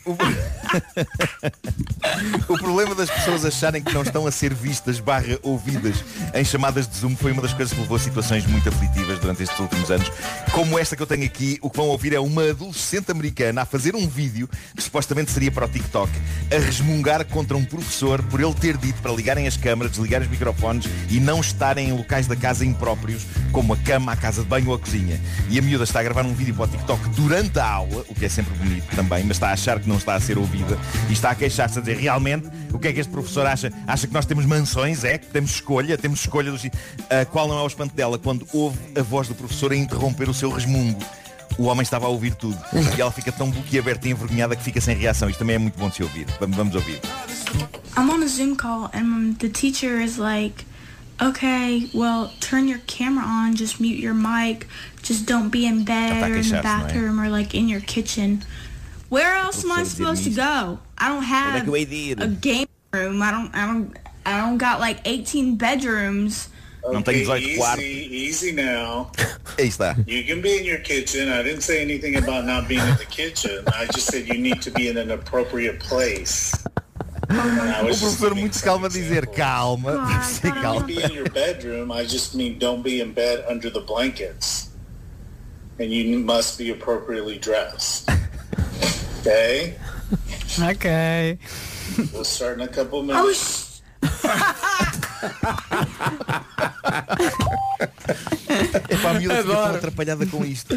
O problema das pessoas acharem que não estão a ser vistas barra ouvidas em chamadas de Zoom foi uma das coisas que levou a situações muito aflitivas durante estes últimos anos. Como esta que eu tenho aqui, o que vão ouvir é uma adolescente americana a fazer um vídeo que supostamente seria para o TikTok, a resmungar contra um professor por ele ter dito para ligarem as câmaras, desligar os microfones e não estarem em locais da casa impróprios, como a cama, a casa de banho ou a cozinha. E a miúda está a gravar um vídeo para o TikTok durante a aula, o que é sempre bonito também, mas está a achar que não está a ser ouvida e está a queixar-se a dizer realmente o que é que este professor acha? Acha que nós temos mansões? É? Que temos escolha? Temos escolha dos... A qual não é o espanto dela quando ouve a voz do professor a interromper o seu resmungo. O homem estava a ouvir tudo. E ela fica tão boquiaberta e envergonhada que fica sem reação. Isto também é muito bom de se ouvir. Vamos, vamos ouvir. I'm on a Zoom call and the teacher is like, okay, well, turn your camera on, just mute your mic, just don't be in bed or in the é? bathroom or like in your kitchen. Where else am I supposed to go? I don't have que eu hei de ir? a game room. I don't, I don't, I don't got like 18 bedrooms. Não tenho 18 quartos. Easy easy now. Easy está. You can be in your kitchen. I didn't say anything about not being in the kitchen. I just said you need to be in an appropriate place. I O was just professor muito calmo a dizer calma. Ah, Você então- calma. be in your bedroom. I just mean don't be in bed under the blankets. And you must be appropriately dressed. Okay? Ok. We'll start in a couple Oh, minutes. É para a miúda fica tão atrapalhada com isto.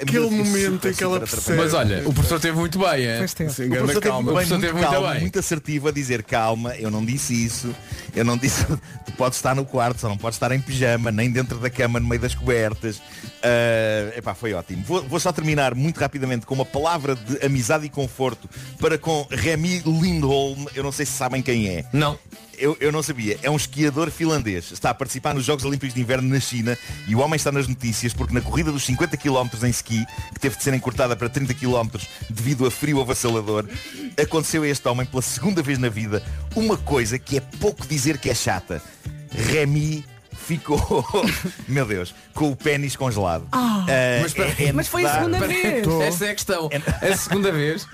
Aquele momento em que ela percebe. Mas olha, o professor teve muito bem, é? Sim, O professor teve calma. muito, O bem, professor muito teve muito calmo, bem. muito assertivo a dizer calma, eu não disse isso, eu não disse, tu podes estar no quarto, só não podes estar em pijama, nem dentro da cama, no meio das cobertas. Ah, epá, foi ótimo. Vou, vou só terminar muito rapidamente com uma palavra de amizade e conforto para com Remy Lindholm, eu não sei se sabem quem é. Não. Eu, eu não sabia. É um esquiador finlandês. Está a participar nos Jogos Olímpicos de Inverno na China e o homem está nas notícias porque na corrida dos 50 km em ski, que teve de ser encurtada para 30 km devido a frio avassalador, aconteceu a este homem pela segunda vez na vida uma coisa que é pouco dizer que é chata. Remy ficou, meu Deus, com o pênis congelado. Ah. Ah, Mas é- é Mas foi a segunda vez. Essa é a questão. A segunda vez.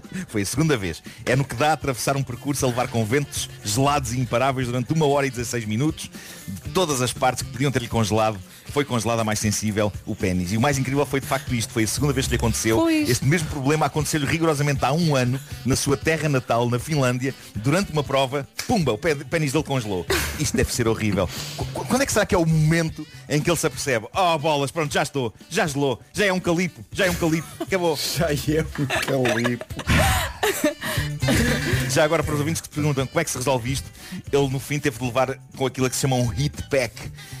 Foi a segunda vez. É no que dá a atravessar um percurso a levar com ventos gelados e imparáveis durante uma hora e 16 minutos. De todas as partes que podiam ter-lhe congelado, foi congelada mais sensível, o pênis. E o mais incrível foi de facto isto. Foi a segunda vez que lhe aconteceu. Pois. Este mesmo problema aconteceu-lhe rigorosamente há um ano, na sua terra natal, na Finlândia, durante uma prova. Pumba, o pênis dele congelou. Isto deve ser horrível. Qu- qu- Quando é que será que é o momento em que ele se apercebe? Oh, bolas, pronto, já estou. Já gelou. Já é um calipo. Já é um calipo. Acabou. Já é um calipo. Já agora para os ouvintes que te perguntam como é que se resolve isto, ele no fim teve de levar com aquilo que se chama um heat pack.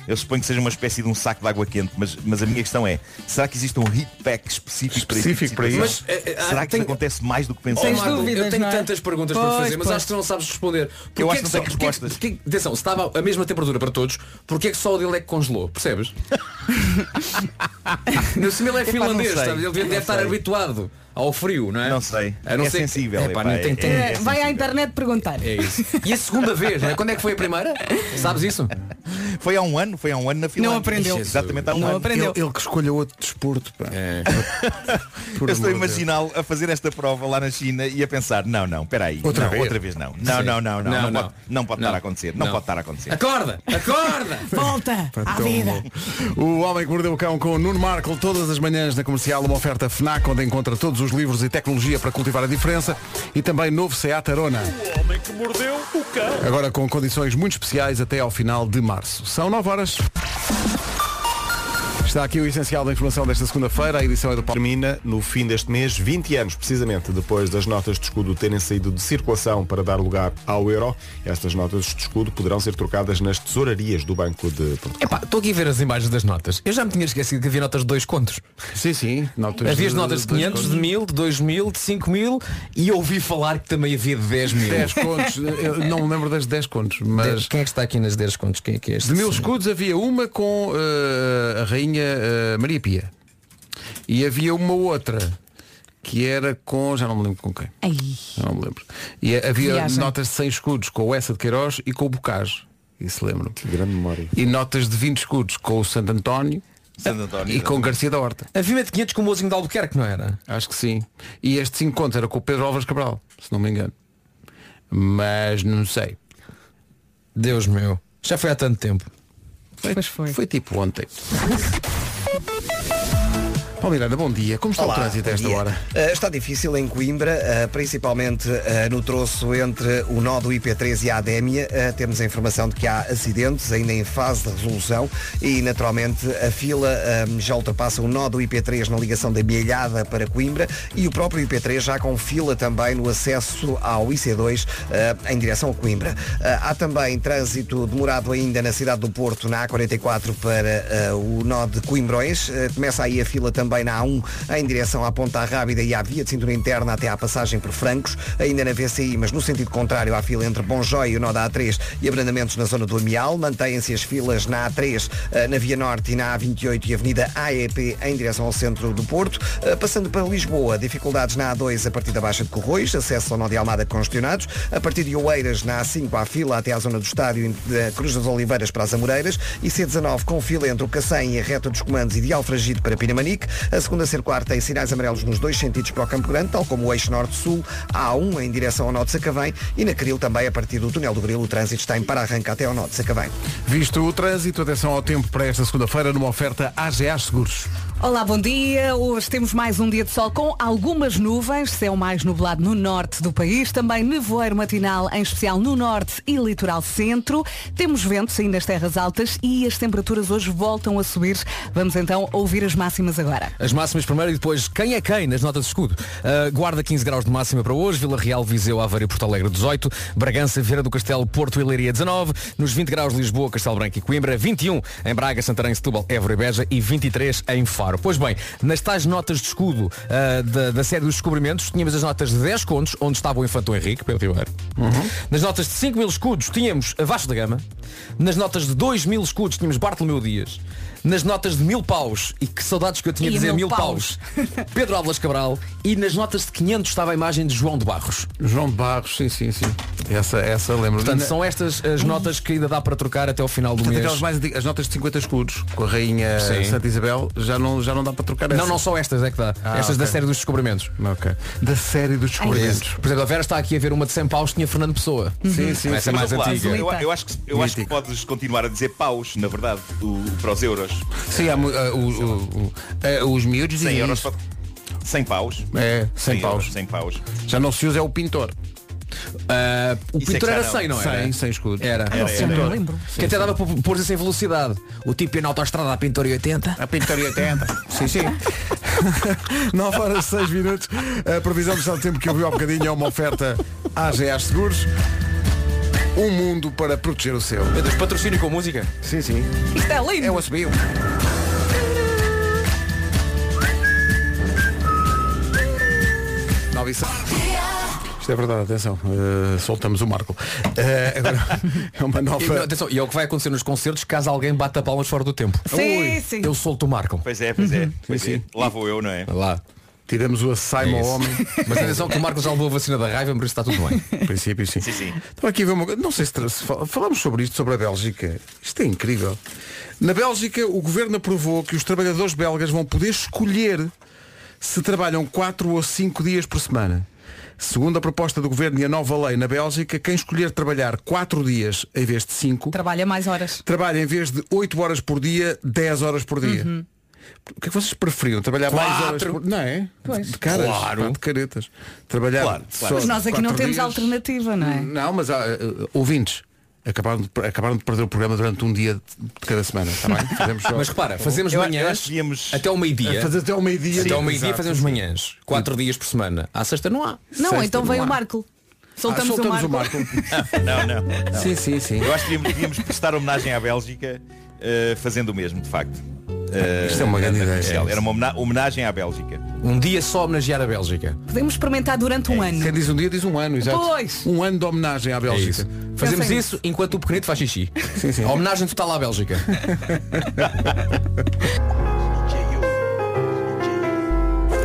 Eu suponho que seja uma espécie de um saco de água quente, mas, mas a minha questão é, será que existe um heat pack específico, Específico para para isso? Mas, eh, eh, será que tem- isso acontece mais do que Oh, pensamos? Marco, eu tenho não é? tantas perguntas para Pois, fazer, mas pois. acho que tu não sabes responder. Porquê Eu acho é que não tenho porquê- respostas. porquê- atenção, se estava a mesma temperatura para todos, porquê é que só o dele é que congelou? Percebes? no cima ele é finlandês, ele deve estar habituado ao frio, não é? Não sei. A não É ser sensível, epá, não tem- é- tem- é- Vai à internet perguntar. É isso. E a segunda vez, não é? Quando é que foi a primeira? Sabes isso? Foi há um ano, foi há um ano na Finlândia. Não aprendeu. Exatamente há um Não ano. aprendeu. Ele, ele que escolha outro desporto. Pá. É. Eu estou a imaginá-lo a fazer esta prova lá na China e a pensar, não, não, peraí, Outra não, vez? outra vez não. Não, não, não, não, Não, não, não. pode, não pode Não. estar a acontecer, não, Não. pode estar a acontecer. Acorda! Acorda! Volta Pá, à vida. bom. O Homem que Mordeu o Cão com o Nuno Marco todas as manhãs na comercial, uma oferta FNAC onde encontra todos os livros e tecnologia para cultivar a diferença e também novo Seat Arona. O homem que mordeu o cão. Agora com condições muito especiais até ao final de março. São 9 horas. Está aqui o essencial da informação desta segunda-feira. A edição é do Paulo. Termina no fim deste mês 20 anos, precisamente depois das notas de escudo terem saído de circulação para dar lugar ao euro. Estas notas de escudo poderão ser trocadas nas tesourarias do Banco de Portugal. Epá, estou aqui a ver as imagens das notas. Eu já me tinha esquecido que havia notas de dois contos. Sim, sim. Notas Havia as notas de 500, de 1000, de 2000, de 5000 e ouvi falar que também havia de 10 mil. 10 contos. Eu não me lembro das 10 contos, mas Quem é que está aqui nas 10 contos? Quem é que é este? de mil escudos havia uma com eh, a rainha eh, Maria Pia. E havia uma outra que era com, já não me lembro com quem. Ai. Já não me lembro. E havia Viagem. notas de 100 escudos com o Essa de Queiroz e com o Bocage. Isso lembro. Grande memória. E notas de 20 escudos com o Santo António Santo António, e com o Garcia da Horta. Havia uma de 500 com o mozinho de Albuquerque, não era? Acho que sim. E este 5 contos era com o Pedro Álvares Cabral, se não me engano. Mas não sei. Deus meu. Já foi há tanto tempo. Pois foi. Foi tipo ontem. Paulo Miranda, bom dia. Como está Olá, o trânsito a esta dia. hora? Uh, está difícil em Coimbra, uh, principalmente uh, no troço entre o nó do IP3 e a Adémia. Temos a informação de que há acidentes ainda em fase de resolução e, naturalmente, a fila um, já ultrapassa o nó do IP3 na ligação da Bielhada para Coimbra e o próprio IP3 já com fila também no acesso ao IC2 uh, em direção a Coimbra. Há também trânsito demorado ainda na cidade do Porto, na A44 para o nó de Coimbrões. Começa aí a fila também na A1 em direção à Ponta Rábida e à via de cintura interna até à passagem por Francos, ainda na VCI, mas no sentido contrário à fila entre Bonjói e o nó da A3 e abrandamentos na zona do Amial. Mantêm-se as filas na A3, eh, na Via Norte e na A28 e Avenida AEP em direção ao centro do Porto. Eh, Passando para Lisboa, dificuldades na A2 a partir da Baixa de Corroios, acesso ao nó de Almada congestionados. A partir de Oeiras, na A5 à fila até à zona do estádio da Cruz das Oliveiras para as Amoreiras e C19 com fila entre o Cacém e a reta dos comandos e de Alfragide para Pinamanique. A segunda circular tem sinais amarelos nos dois sentidos para o Campo Grande, tal como o eixo norte-sul, a A1 em direção ao nó de Sacavém e na Cril também a partir do túnel do Grilo o trânsito está em para-arranca até ao nó de Sacavém. Visto o trânsito, atenção ao tempo para esta segunda-feira numa oferta AGA Seguros. Olá, bom dia. Hoje temos mais um dia de sol com algumas nuvens, céu mais nublado no norte do país, também nevoeiro matinal, em especial no norte e litoral centro. Temos ventos ainda nas terras altas e as temperaturas hoje voltam a subir. Vamos então ouvir as máximas agora. As máximas primeiro e depois quem é quem nas notas de escudo. Uh, guarda 15 graus de máxima para hoje, Vila Real, Viseu, Aveiro e Porto Alegre 18, Bragança, Vieira do Castelo, Porto e Leiria 19, nos 20 graus de Lisboa, Castelo Branco e Coimbra, 21 em Braga, Santarém, Setúbal, Évora e Beja e 23 em Faro. Pois bem, nas tais notas de escudo uh, da, da série dos descobrimentos, tínhamos as notas de 10 contos, onde estava o Infanto Henrique, Pedro Ribeiro. Nas notas de 5 mil escudos tínhamos a Vasco da Gama. Nas notas de 2 mil escudos tínhamos Bartolomeu Dias. Nas notas de mil paus, e que saudades que eu tinha de E dizer mil paus, Pedro Álvares Cabral. E nas notas de 500 estava a imagem de João de Barros. João de Barros, sim, sim, sim. Essa, essa lembro. Portanto, são estas as notas que ainda dá para trocar até ao final do Portanto, mês. mais antigas, as notas de 50 escudos com a rainha Sim. Santa Isabel já não, já não dá para trocar Não, essa. não só estas, é que dá. Ah, estas da ok. série dos descobrimentos. Ok. Da série dos descobrimentos. Por exemplo, a Vera está aqui a ver uma de 100 paus, tinha Fernando Pessoa. Sim, sim, Essa é sim. mais lá, antiga. eu, eu acho que, eu acho que Mítico. podes continuar a dizer paus, na verdade, o, para os euros. Sim, há, ah, o- o- o- ah, os miúdos 100 dizem euros isso. para... 100 paus. É, 100 100 paus. euros, 100 paus. Já não se usa é o pintor. Ah, o Isso é pintor que já era não. 100, não era? 100, 100 escudo. Era. Era, era. pintor. Que até dava para pôr sem velocidade. O tipo ia na autostrada a pintor e 80. A pintoria 80. Sim, sim. 9 horas 6 minutos. A previsão do estado tempo que eu vi há bocadinho é uma oferta AGA Seguros. Um mundo para proteger o seu. Meu Deus, patrocínio com música. Sim, sim. Isto é lindo. É o assobio. Nove e. Isto é verdade, atenção. eh, soltamos o Marco. Eh, agora é uma E, nova. atenção, e é o que vai acontecer nos concertos caso alguém bata palmas fora do tempo. Sim, Ui, sim. Eu solto o Marco. Pois é, pois é. Pois Sim, é. sim. Lá vou eu, não é? Lá. Tiramos o assaimo É ao homem. Mas atenção que o Marco já levou a vacina da raiva, por isso está tudo bem. Em princípio, sim. Sim, sim. Estava aqui ver uma coisa. Não sei se, se fal- falamos sobre isto, sobre a Bélgica. Isto é incrível. Na Bélgica, o governo aprovou que os trabalhadores belgas vão poder escolher se trabalham 4 ou 5 dias por semana. Segundo a proposta do governo e a nova lei na Bélgica, quem escolher trabalhar 4 dias em vez de 5, Trabalha mais horas. trabalha em vez de 8 horas por dia, 10 horas por dia. O que é que vocês preferiam? Trabalhar mais horas por... Não é? Pois. De caras, Claro. pá, de caretas. Trabalhar Claro, só claro. Mas nós aqui não temos dias. alternativa, não é? Não, mas há uh, ouvintes. Acabaram de, acabaram de perder o programa durante um dia de cada semana, está bem? Fazemos só- Mas repara, fazemos Eu- eu manhãs que devíamos- até ao meio-dia. Fazer até ao meio-dia. Até ao meio-dia fazemos manhãs. Quatro dias por semana. À sexta não há. Não, Sexta então não há. o Marco. Ah, Soltamos, soltamos o Marco. Não, não. não. Sim, sim, sim. Eu acho que devíamos, devíamos prestar homenagem à Bélgica eh, fazendo o mesmo, de facto. Eh, Isto é uma grande na ideia. comercial. Era uma homena- homenagem à Bélgica. Um dia só homenagear a Bélgica. Podemos experimentar durante um ano. Quem diz um dia diz um ano, exato. Pois. Um ano de homenagem à É Bélgica. isso. Fazemos Pensem isso enquanto o pequenito faz xixi. Sim, sim. A homenagem total à Bélgica.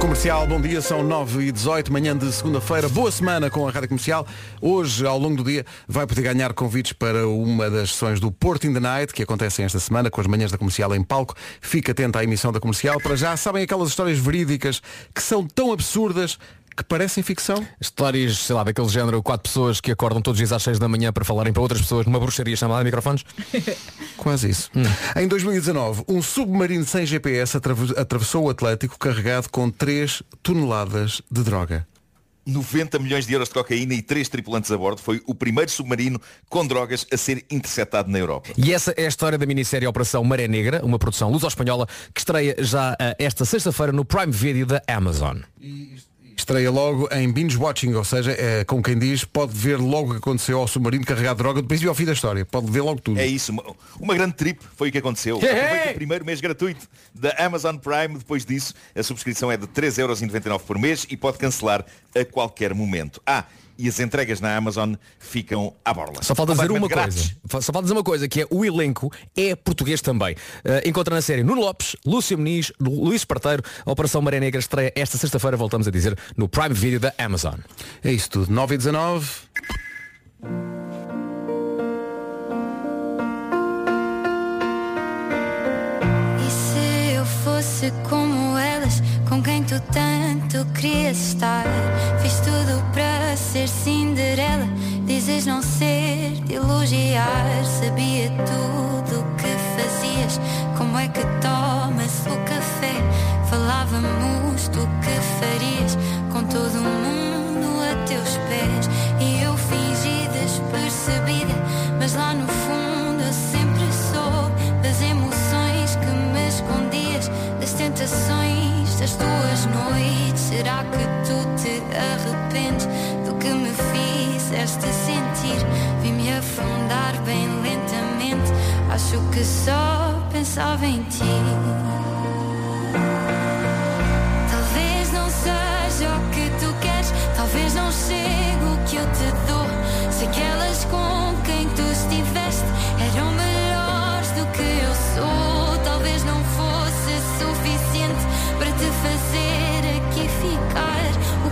Comercial, bom dia, são 9 e 18 manhã de segunda-feira. Boa semana com a Rádio Comercial. Hoje, ao longo do dia, vai poder ganhar convites para uma das sessões do Porto in the Night, que acontecem esta semana com as manhãs da comercial em palco. Fique atento à emissão da comercial. Para já, sabem aquelas histórias verídicas que são tão absurdas que parecem ficção? Histórias, sei lá, daquele género, quatro pessoas que acordam todos os dias às seis da manhã para falarem para outras pessoas numa bruxaria chamada microfones. Quase isso. Em 2019, um submarino sem GPS atrave- atravessou o Atlântico carregado com 3 toneladas de droga. 90 milhões de euros de cocaína e três tripulantes a bordo. Foi o primeiro submarino com drogas a ser interceptado na Europa. E essa é a história da minissérie Operação Maré Negra, uma produção luso-espanhola que estreia já eh, esta sexta-feira no Prime Video da Amazon. Estreia logo em binge watching, ou seja, é, como quem diz, pode ver logo o que aconteceu ao submarino carregado de droga do princípio ao fim da história. Pode ver logo tudo. É isso, uma, uma grande trip foi o que aconteceu. Aproveita o primeiro mês gratuito da Amazon Prime. Depois disso, a subscrição é de 3,99€ por mês e pode cancelar a qualquer momento. Ah, e as entregas na Amazon ficam à borla. Só falta dizer uma coisa. grátis. Fa- Só falta dizer uma coisa, que é o elenco é português também. Eh, encontra na série Nuno Lopes, Lúcio Muniz, Lu- Luís Parteiro, a Operação Maré Negra estreia esta sexta-feira, voltamos a dizer, no Prime Video da Amazon. É isso tudo. 9 e 19. E se eu fosse como elas, com quem tu tanto querias estar? Ser Cinderela, dizes não ser de elogiar. Sabia tudo o que fazias, como é que tomas o café? Falávamos do que farias, com todo mundo a teus pés. E eu fingi despercebida, mas lá no fundo eu sempre soube das emoções que me escondias, das tentações das tuas noites. Será que tu te arrependes fizeste sentir? Vi-me afundar bem lentamente, acho que só pensava em ti. Talvez não seja o que tu queres, talvez não chegue o que eu te dou. Se aquelas com quem tu estiveste eram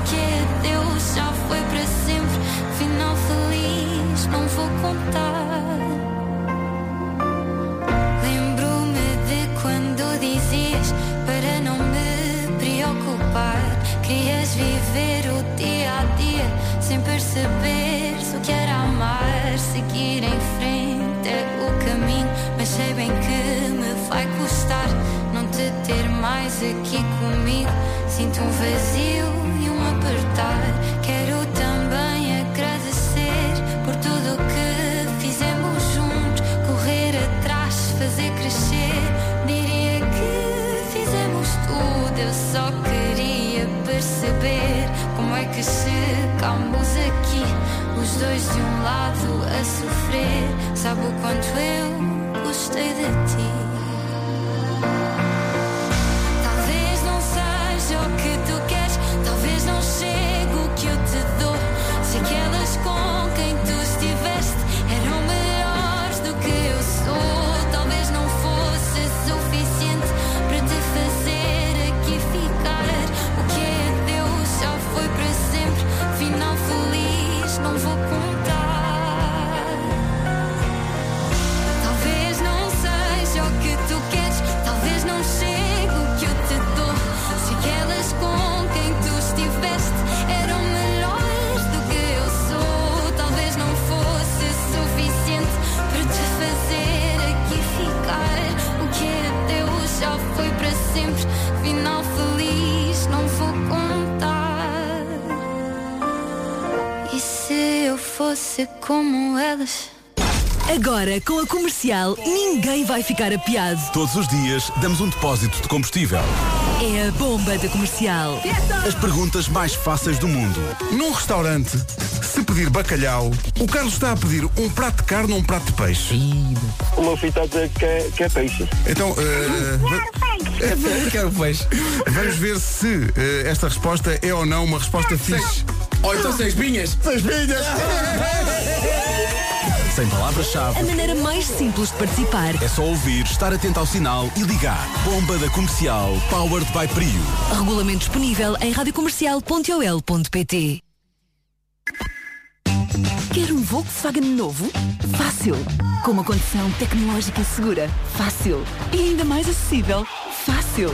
que Deus já foi para sempre, final feliz não vou contar. Lembro-me de quando dizias para não me preocupar. Querias viver o dia a dia sem perceber o que era amar. Seguir em frente é o caminho, mas sei bem que me vai custar não te ter mais aqui comigo. Sinto um vazio Quero também agradecer por tudo que fizemos juntos, correr atrás, fazer crescer. Diria que fizemos tudo, eu só queria perceber como é que chegamos aqui, os dois de um lado a sofrer. Sabe o quanto eu gostei de ti. Agora, com a comercial, ninguém vai ficar apiado. Todos os dias damos um depósito de combustível. É a bomba da comercial. As perguntas mais fáceis do mundo. Num restaurante, se pedir bacalhau, o Carlos está a pedir um prato de carne ou um prato de peixe? O meu filho está a dizer que é, que é peixe. Então, uh, Quero peixe. vamos ver se eh, esta resposta é ou não uma resposta fixe. Ou então seis pinhas. Seis pinhas. Sem palavras-chave. A maneira mais simples de participar. É só ouvir, estar atento ao sinal e ligar. Bomba da comercial, powered by Prio. Regulamento disponível em radiocomercial.ol.pt Quer um Volkswagen novo? Fácil. Com uma condição tecnológica segura? Fácil. E ainda mais acessível? Fácil.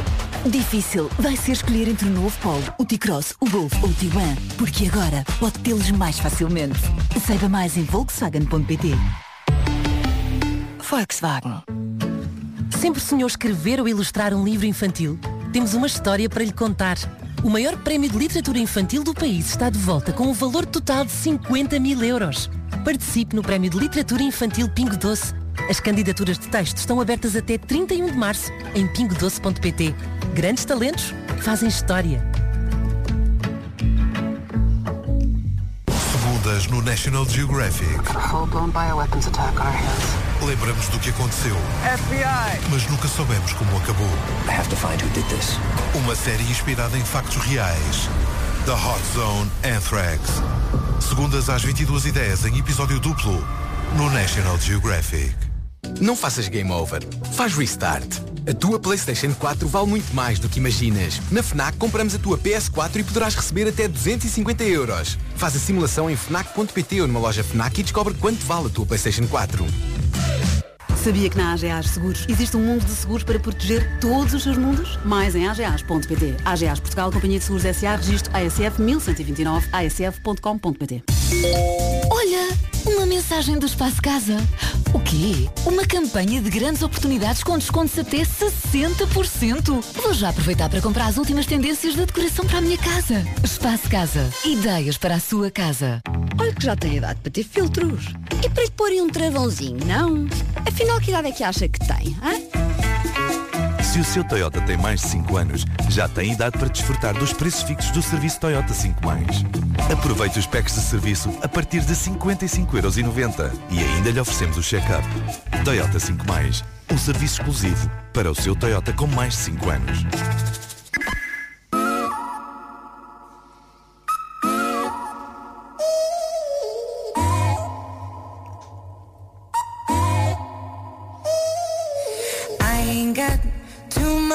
Difícil vai ser escolher entre o novo Polo, o T-Cross, o Golf ou o Tiguan, porque agora pode tê-los mais facilmente. Saiba mais em volkswagen.pt. Volkswagen. Sempre sonhou escrever ou ilustrar um livro infantil? Temos uma história para lhe contar. O maior prémio de literatura infantil do país está de volta com um valor total de 50 mil euros. Participe no prémio de literatura infantil Pingo Doce. As candidaturas de texto estão abertas até 31 de março em pingodoce.pt. Grandes talentos fazem história. Segundas no National Geographic. Lembramos do que aconteceu, FBI! mas nunca soubemos como acabou. I have to find who did this. Uma série inspirada em factos reais. The Hot Zone Anthrax. Segundas às 22h10 em episódio duplo no National Geographic. Não faças game over. Faz restart. A tua PlayStation 4 vale muito mais do que imaginas. Na FNAC compramos a tua PS4 e poderás receber até 250 euros. Faz a simulação em FNAC.pt ou numa loja FNAC e descobre quanto vale a tua PlayStation 4. Sabia que na AGAs Seguros existe um mundo de seguros para proteger todos os seus mundos? Mais em agas.pt. AGAs Portugal, Companhia de Seguros S.A. Registro ASF 1129 asf.com.pt Olha, uma mensagem do Espaço Casa. O quê? Uma campanha de grandes oportunidades com descontos até 60%. Vou já aproveitar para comprar as últimas tendências da decoração para a minha casa. Espaço Casa. Ideias para a sua casa. Olha que já tem idade para ter filtros. E para lhe porem um travãozinho, não? Afinal, que idade é que acha que tem, hã? Se o seu Toyota tem mais de 5 anos, já tem idade para desfrutar dos preços fixos do serviço Toyota 5 Aproveite os packs de serviço a partir de 55,90€ e ainda lhe oferecemos o check-up. Toyota 5 um serviço exclusivo para o seu Toyota com mais de 5 anos.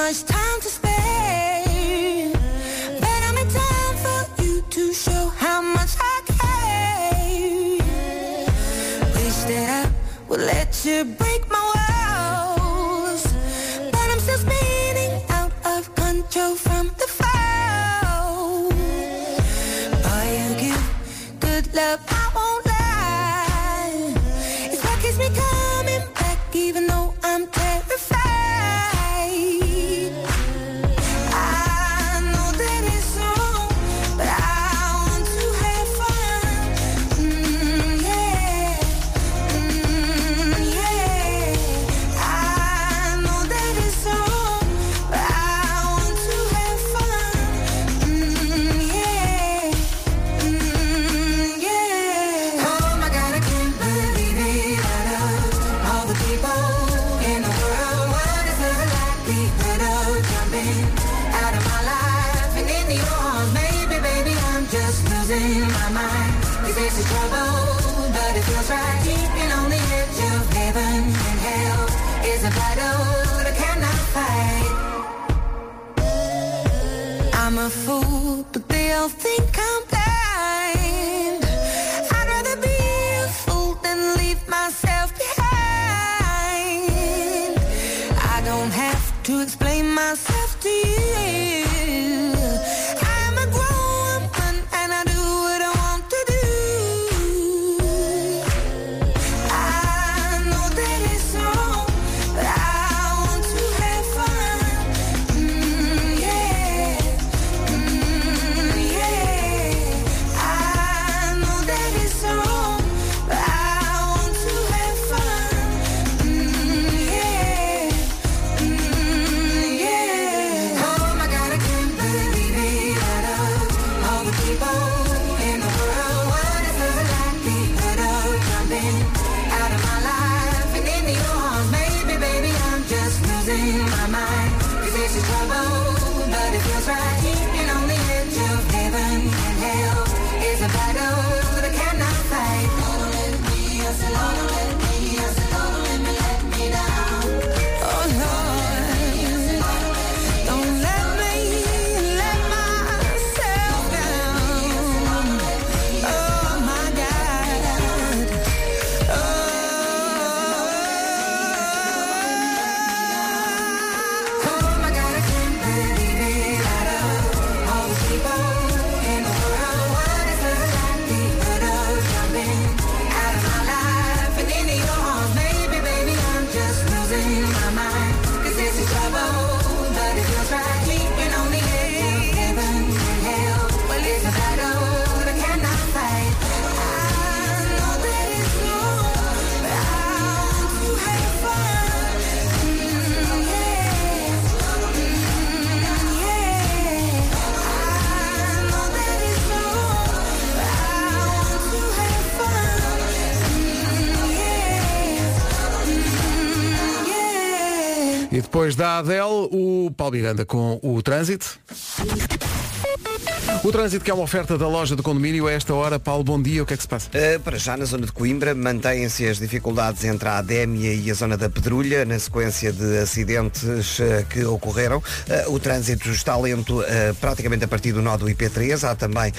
Much time to spare. But I'm in time for you to show how much I care. Wish that I would let you depois da Adele, o Paulo Miranda com o trânsito. O trânsito que é uma oferta da loja do condomínio a esta hora. Paulo, bom dia. O que é que se passa? Uh, para já, na zona de Coimbra, mantêm-se as dificuldades entre a Adémia e a zona da Pedrulha, na sequência de acidentes uh, que ocorreram. Uh, o trânsito está lento praticamente a partir do nó do IP3. Há também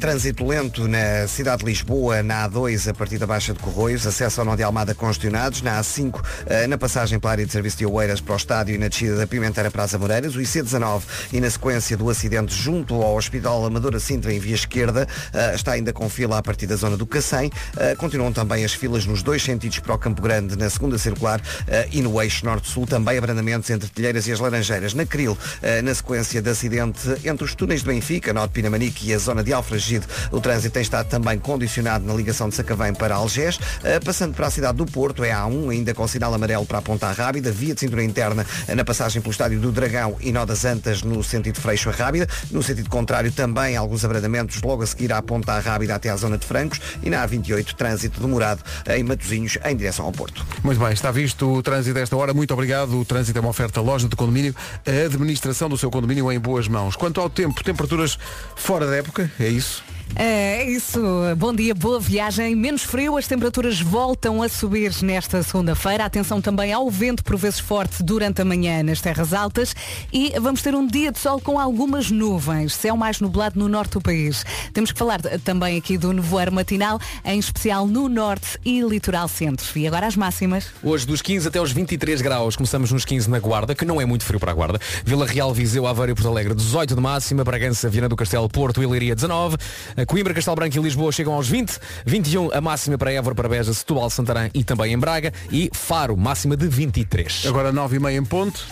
trânsito lento na cidade de Lisboa, na A2, a partir da Baixa de Corroios, acesso ao nó de Almada congestionados, na A5, na passagem pela área de serviço de Oeiras para o estádio e na descida da Pimenteira para as Amoreiras, o IC19 e na sequência do acidente junto ao Hospital Amadora Sintra em via esquerda, uh, está ainda com fila a partir da zona do Cacém. Uh, continuam também as filas nos dois sentidos para o Campo Grande, na segunda circular uh, e no eixo norte-sul, também abrandamentos entre Telheiras e as Laranjeiras. Na Cril, na sequência de acidente entre os túneis de Benfica, Norte Pinamanique e a zona de Alfragide, o trânsito tem estado também condicionado na ligação de Sacavém para Algés. passando para a cidade do Porto, é a A1, ainda com sinal amarelo para a Ponta Rábida, via de cintura interna na passagem pelo estádio do Dragão e Nó das Antas no sentido Freixo a Rábida. No sentido contrário, também alguns abrandamentos logo a seguir à Ponta Rábida até à zona de Francos e na A28 trânsito demorado em Matosinhos em direção ao Porto. Muito bem, está visto o trânsito desta hora. Muito obrigado. O trânsito é uma oferta loja do condomínio. A administração do seu condomínio é em boas mãos. Quanto ao tempo, temperaturas fora da época, é isso? É isso. Bom dia, boa viagem. Menos frio, as temperaturas voltam a subir nesta segunda-feira. Atenção também ao vento, por vezes forte, durante a manhã nas terras altas. E vamos ter um dia de sol com algumas nuvens. Céu mais nublado no norte do país. Temos que falar também aqui do nevoeiro matinal, em especial no norte e litoral centro. E agora as máximas. Hoje dos 15 até os 23 graus. Começamos nos 15 na Guarda, que não é muito frio para a Guarda. Vila Real, Viseu, Aveiro e Porto Alegre 18 de máxima. Bragança, Viana do Castelo, Porto e Leiria 19. Coimbra, Castelo Branco e Lisboa chegam aos 20, 21 a máxima para Évora, para Beja, Setúbal, Santarém e também em Braga e Faro, máxima de 23. Agora 9 e meia em ponto.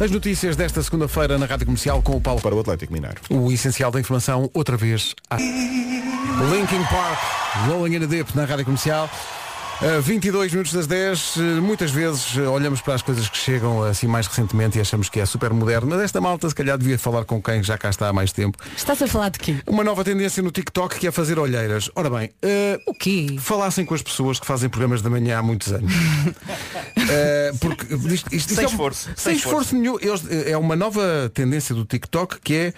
As notícias desta segunda-feira na Rádio Comercial com o Paulo para o Atlético Mineiro. O essencial da informação, outra vez. A... Linkin Park, Rolling in a Dip na Rádio Comercial. A 22 minutos das 10, eh, muitas vezes eh, olhamos para as coisas que chegam assim mais recentemente e achamos que é super moderno, mas esta malta se calhar devia falar com quem já cá está há mais tempo. Estás a falar de quê? Uma nova tendência no TikTok que é fazer olheiras. Ora bem, o quê? Falassem com as pessoas que fazem programas da manhã há muitos anos. Eh, porque isto, isto- Sem isto é um- esforço, Sem, sem esforço, esforço. nenhum. Eles- é uma nova tendência do TikTok que é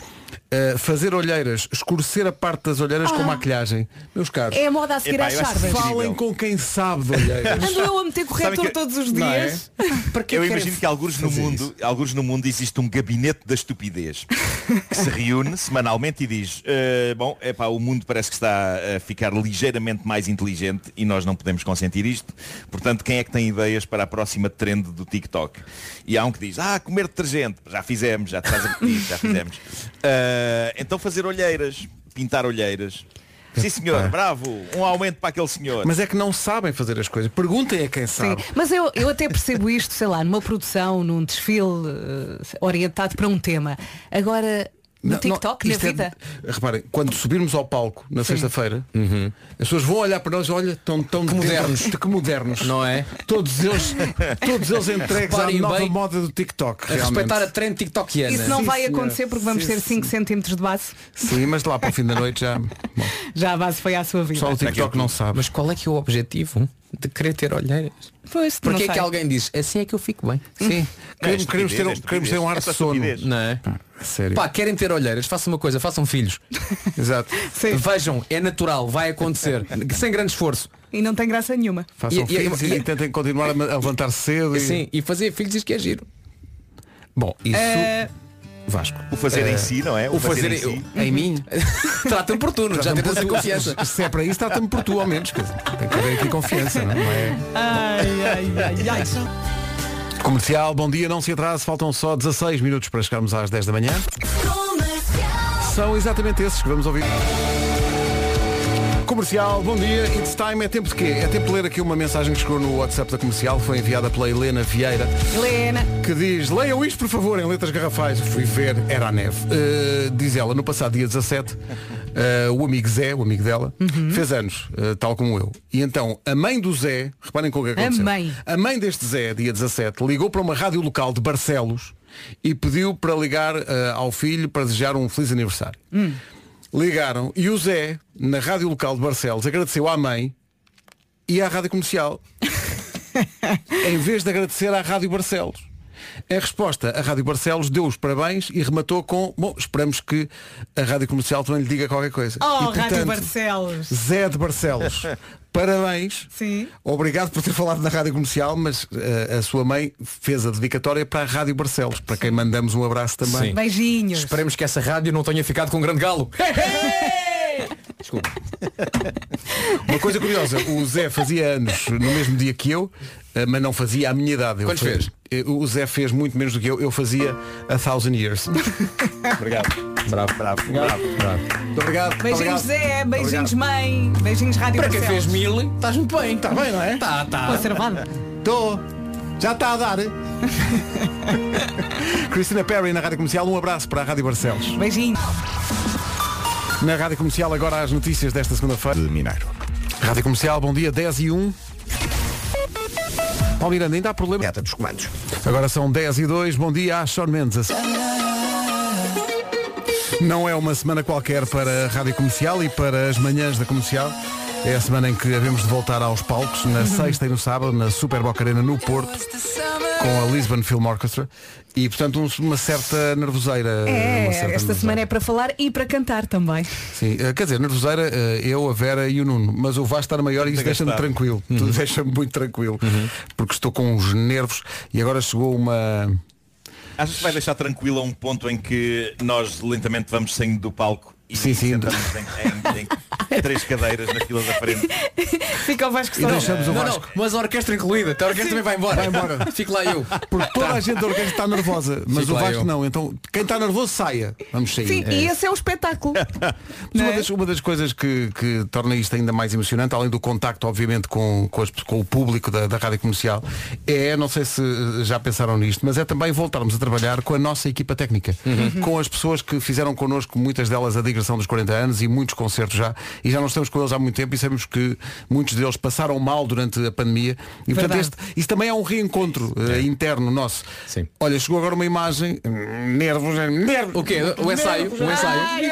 eh, fazer olheiras, escurecer a parte das olheiras com Ah. maquilhagem. Meus caros. É a moda a seguir Epá, às charvas. Falem com quem sabe de olheiras. Ando eu a meter corretor que- todos os é? dias. Para que Eu imagino que alguns no mundo, alguns no mundo existe um gabinete da estupidez que se reúne semanalmente e diz, "Eh, bom, epá, o mundo parece que está a ficar ligeiramente mais inteligente e nós não podemos consentir isto. Portanto, quem é que tem ideias para a próxima trend do TikTok? E há um que diz, ah, comer detergente, já fizemos, já te estás a repetir, já fizemos. Eh, então fazer olheiras, pintar olheiras. Sim senhor, bravo, um aumento para aquele senhor. Mas é que não sabem fazer as coisas. Perguntem a quem Sim, sabe. mas eu, eu até percebo isto, sei lá, numa produção, num desfile eh, orientado para um tema. Agora, no TikTok, não, na é- vida. reparem, quando subirmos ao palco na sexta-feira, as pessoas vão olhar para nós, olha, tão, tão Que modernos. que modernos. Não é? Todos eles, todos eles entregues à nova bem moda do TikTok. A realmente. respeitar a trend tiktokiana. Isso não Sim, vai senhora. acontecer porque vamos Sim, ter 5 centímetros de base. Sim, mas lá para o fim da noite já. Bom, Já a base foi à sua vida. só o TikTok não sabe. Mas qual é que é o objetivo de querer ter olheiras? Pois, Porque é sei. que alguém diz, assim é que eu fico bem. Sim. Não, é Queremos, queremos ter, um- estupidez, é queremos ter um ar de. É sono. estupidez. Não é? A Sério. Pá, querem ter olheiras, façam uma coisa, façam filhos. Exato. Sim. Vejam, é natural, vai acontecer. Sem grande esforço. E não tem graça nenhuma. Façam E- e- filhos e, e- tentem continuar a ma- a levantar cedo. E... Sim, e fazer filhos diz que é giro. Bom, isso. Eh, Vasco. O fazer Eh, em si, não é? O fazer, em si. em mim. Trata-me por tu, já tens essa confiança. Se é para isso, trata-me por tu, ao menos. Tem que haver aqui confiança, não é? Ai, ai, ai, ai. Comercial, bom dia, não se atrase, faltam só 16 minutos para chegarmos às 10 da manhã. São exatamente esses que vamos ouvir. Comercial, bom dia, it's time, é tempo de quê? É tempo de ler aqui uma mensagem que chegou no WhatsApp da comercial, foi enviada pela Helena Vieira, Helena. que diz, leiam isto por favor em letras garrafais. Fui ver, era a neve. Uh, diz ela, no passado dia 17, uh, o amigo Zé, o amigo dela, fez anos, uh, tal como eu. E então, a mãe do Zé, reparem com o que aconteceu. mãe. A mãe deste Zé, dia 17, ligou para uma rádio local de Barcelos e pediu para ligar ao filho para desejar um feliz aniversário. Ligaram e o Zé, na rádio local de Barcelos, agradeceu à mãe e à rádio comercial. em vez de agradecer à Rádio Barcelos. Em resposta, a Rádio Barcelos deu os parabéns e rematou com, bom, esperamos que a Rádio Comercial também lhe diga qualquer coisa. Oh, e, Rádio Barcelos. Zé de Barcelos, parabéns. Sim. Obrigado por ter falado na Rádio Comercial, mas eh, a sua mãe fez a dedicatória para a Rádio Barcelos, para quem mandamos um abraço também. Sim. Beijinhos. Esperemos que essa rádio não tenha ficado com um grande galo. Desculpa. Uma coisa curiosa, o Zé fazia anos no mesmo dia que eu, mas não fazia a minha idade. Eu Quantos fez? eh, O Zé fez muito menos do que eu, eu fazia a thousand years. Obrigado. Bravo. Bravo, bravo. Muito obrigado. Beijinhos. Zé, beijinhos mãe, beijinhos Rádio Para quem fez mil, estás muito bem. Está bem, não é? Tá, tá. Conservado. Estou. Já está a dar. Cristina Perry na Rádio Comercial, um abraço para a Rádio Barcelos. Beijinhos. Na Rádio Comercial agora as notícias desta segunda-feira. De Mineiro. Rádio Comercial, bom dia, 10 e 1. Paulo Miranda, ainda há problema? Meta dos comandos. Agora são 10 e 2, bom dia a Sean Mendes. Não é uma semana qualquer para a Rádio Comercial e para as manhãs da Comercial. É a semana em que havemos de voltar aos palcos, na sexta e no sábado, na Super Boca Arena no Porto, com a Lisbon Film Orchestra. E, portanto, um- uma certa nervoseira. uma É, certa esta nervoseira. semana é para falar e para cantar também. Sim, eh, quer dizer, nervoseira, eh, eu, a Vera e o Nuno, mas o Vasco estar maior e isso deixa-me tranquilo. Tudo deixa-me muito tranquilo. Porque estou com uns nervos e agora chegou uma. Achas que vai deixar tranquilo a um ponto em que nós lentamente vamos saindo do palco e Sim, sim. sentamos em, em- em três cadeiras na fila da frente? Fica o Vasco E só. deixamos o Não, Vasco. não, mas a orquestra incluída. A orquestra também vai embora. Vai embora. Fico lá eu. Porque toda a gente da orquestra está nervosa, mas Fico o Vasco não. Então, quem está nervoso saia. Vamos sair. Sim, e esse é o espetáculo. Mas Não uma, é? das, uma das coisas que, que torna isto ainda mais emocionante, além do contacto, obviamente, com, com, as- com o público da, da rádio comercial, é, não sei se eh, já pensaram nisto, mas é também voltarmos a trabalhar com a nossa equipa técnica, com as pessoas que fizeram connosco, muitas delas a, dig- celebração dos 40 anos e muitos concertos já. E já não estamos com eles há muito tempo e sabemos que muitos deles passaram mal durante a pandemia. E portanto este, isso também é um reencontro eh, interno nosso. Sim. Olha, chegou agora uma imagem. hum, Nervos, nervos. O quê? O ensaio? O ensaio? Ai,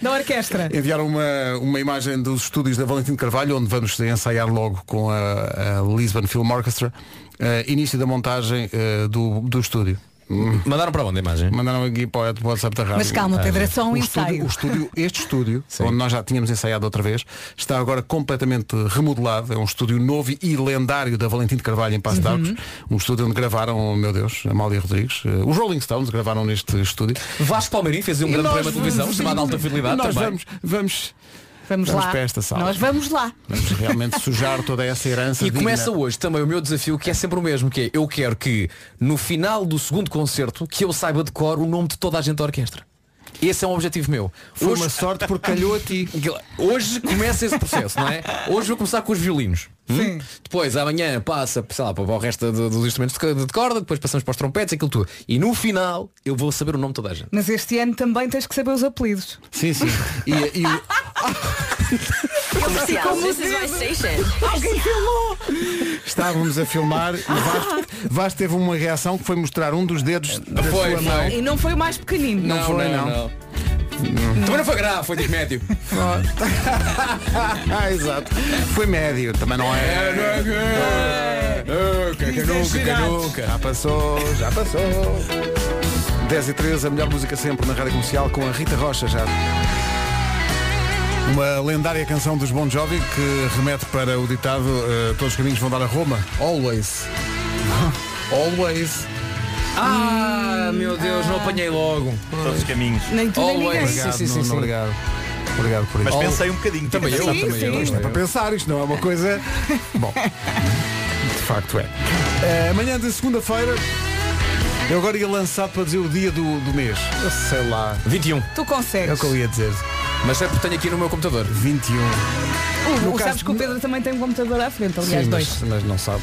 da orquestra. Enviaram uma, uma imagem dos estúdios da Valentim de Carvalho, onde vamos ensaiar logo com a, a Lisbon Film Orchestra, eh, início da montagem eh, do, do estúdio. Mandaram para onde a imagem? Mandaram aqui para o WhatsApp da rádio. Mas calma, Pedro, é só um o ensaio. Estúdio, o estúdio, este estúdio, onde nós já tínhamos ensaiado outra vez, está agora completamente remodelado. É um estúdio novo e lendário da Valentim de Carvalho em Passo de Arcos. Um estúdio onde gravaram, meu Deus, Amália Rodrigues. eh, Os Rolling Stones gravaram neste estúdio. Vasco Palmeirim fez um E grande programa de televisão chamado Alta Fidelidade Nós também. vamos, vamos, Vamos, Vamos lá. para esta sala. Nós vamos lá. vamos realmente sujar toda essa herança. E digna. começa hoje também o meu desafio, que é sempre o mesmo, que é eu quero que no final do segundo concerto que eu saiba de cor o nome de toda a gente da orquestra. Esse é um objetivo meu. Foi uma sorte porque calhou a ti. Hoje começa esse processo, não é? Hoje vou começar com os violinos. Hum? Depois amanhã passa, sei lá, para o resto de- dos instrumentos de de corda, depois passamos para os trompetes, aquilo tudo. E no final eu vou saber o nome de toda a gente. Mas este ano também tens que saber os apelidos. Sim, sim. E, e. Alguém filmou! estávamos a filmar e Vasco, Vasco teve uma reação que foi mostrar um dos dedos da Foi, sua mão. E não foi o mais pequenino. Não foi, não. Também não foi grave, foi de médio. ah, exato. Foi médio, também não é. que nunca, que nunca. Já passou, já passou. 10 e 13, a melhor música sempre na rádio comercial com a Rita Rocha já. Uma lendária canção dos Bon Jovi que remete para o ditado eh, Todos os caminhos vão dar a Roma. Always. Always. Ah, meu Deus, não apanhei logo. Todos os caminhos. Nem tu nem ninguém. Obrigado, Sim, sim, sim, sim. obrigado. Obrigado por Mas isso. pensei um bocadinho. Também eu, também eu. Isto é para pensar, isto não é uma coisa. Bom, de facto é. Eh, amanhã de segunda-feira, eu agora ia lançar para dizer o dia do, do mês. Eu sei lá. 21. Tu É o consegues. que eu ia dizer. Mas é porque tenho aqui no meu computador. 21. Uh, No sabes caso- que o Pedro também tem um computador à frente, aliás, Sim, dois. mas, mas não sabe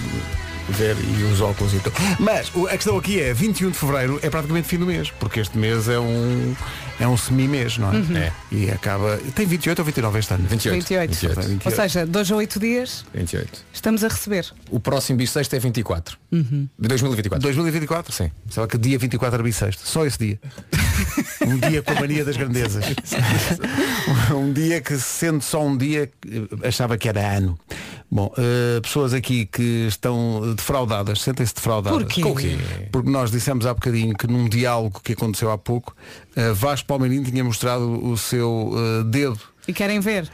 ver e os óculos e tudo. Mas o- a questão aqui é 21 de Fevereiro é praticamente fim do mês, porque este mês é um é um semi-mês, não é? Uhum. É. E acaba. Tem 28 ou 29 este ano? 28. 28. 28. Ou seja, dois a oito dias 28. estamos a receber. O próximo bissexto é 24. Uhum. De 2024. 2024? Sim. Só que dia 24 era bissexto. Só esse dia. um dia com a mania das grandezas. um dia que, sendo só um dia, achava que era ano. Bom, eh, pessoas aqui que estão defraudadas, sentem-se defraudadas. Porquê? Com o quê? Porque nós dissemos há bocadinho que num diálogo que aconteceu há pouco, eh, Vasco Palmeirinho tinha mostrado o seu eh, dedo. E querem ver?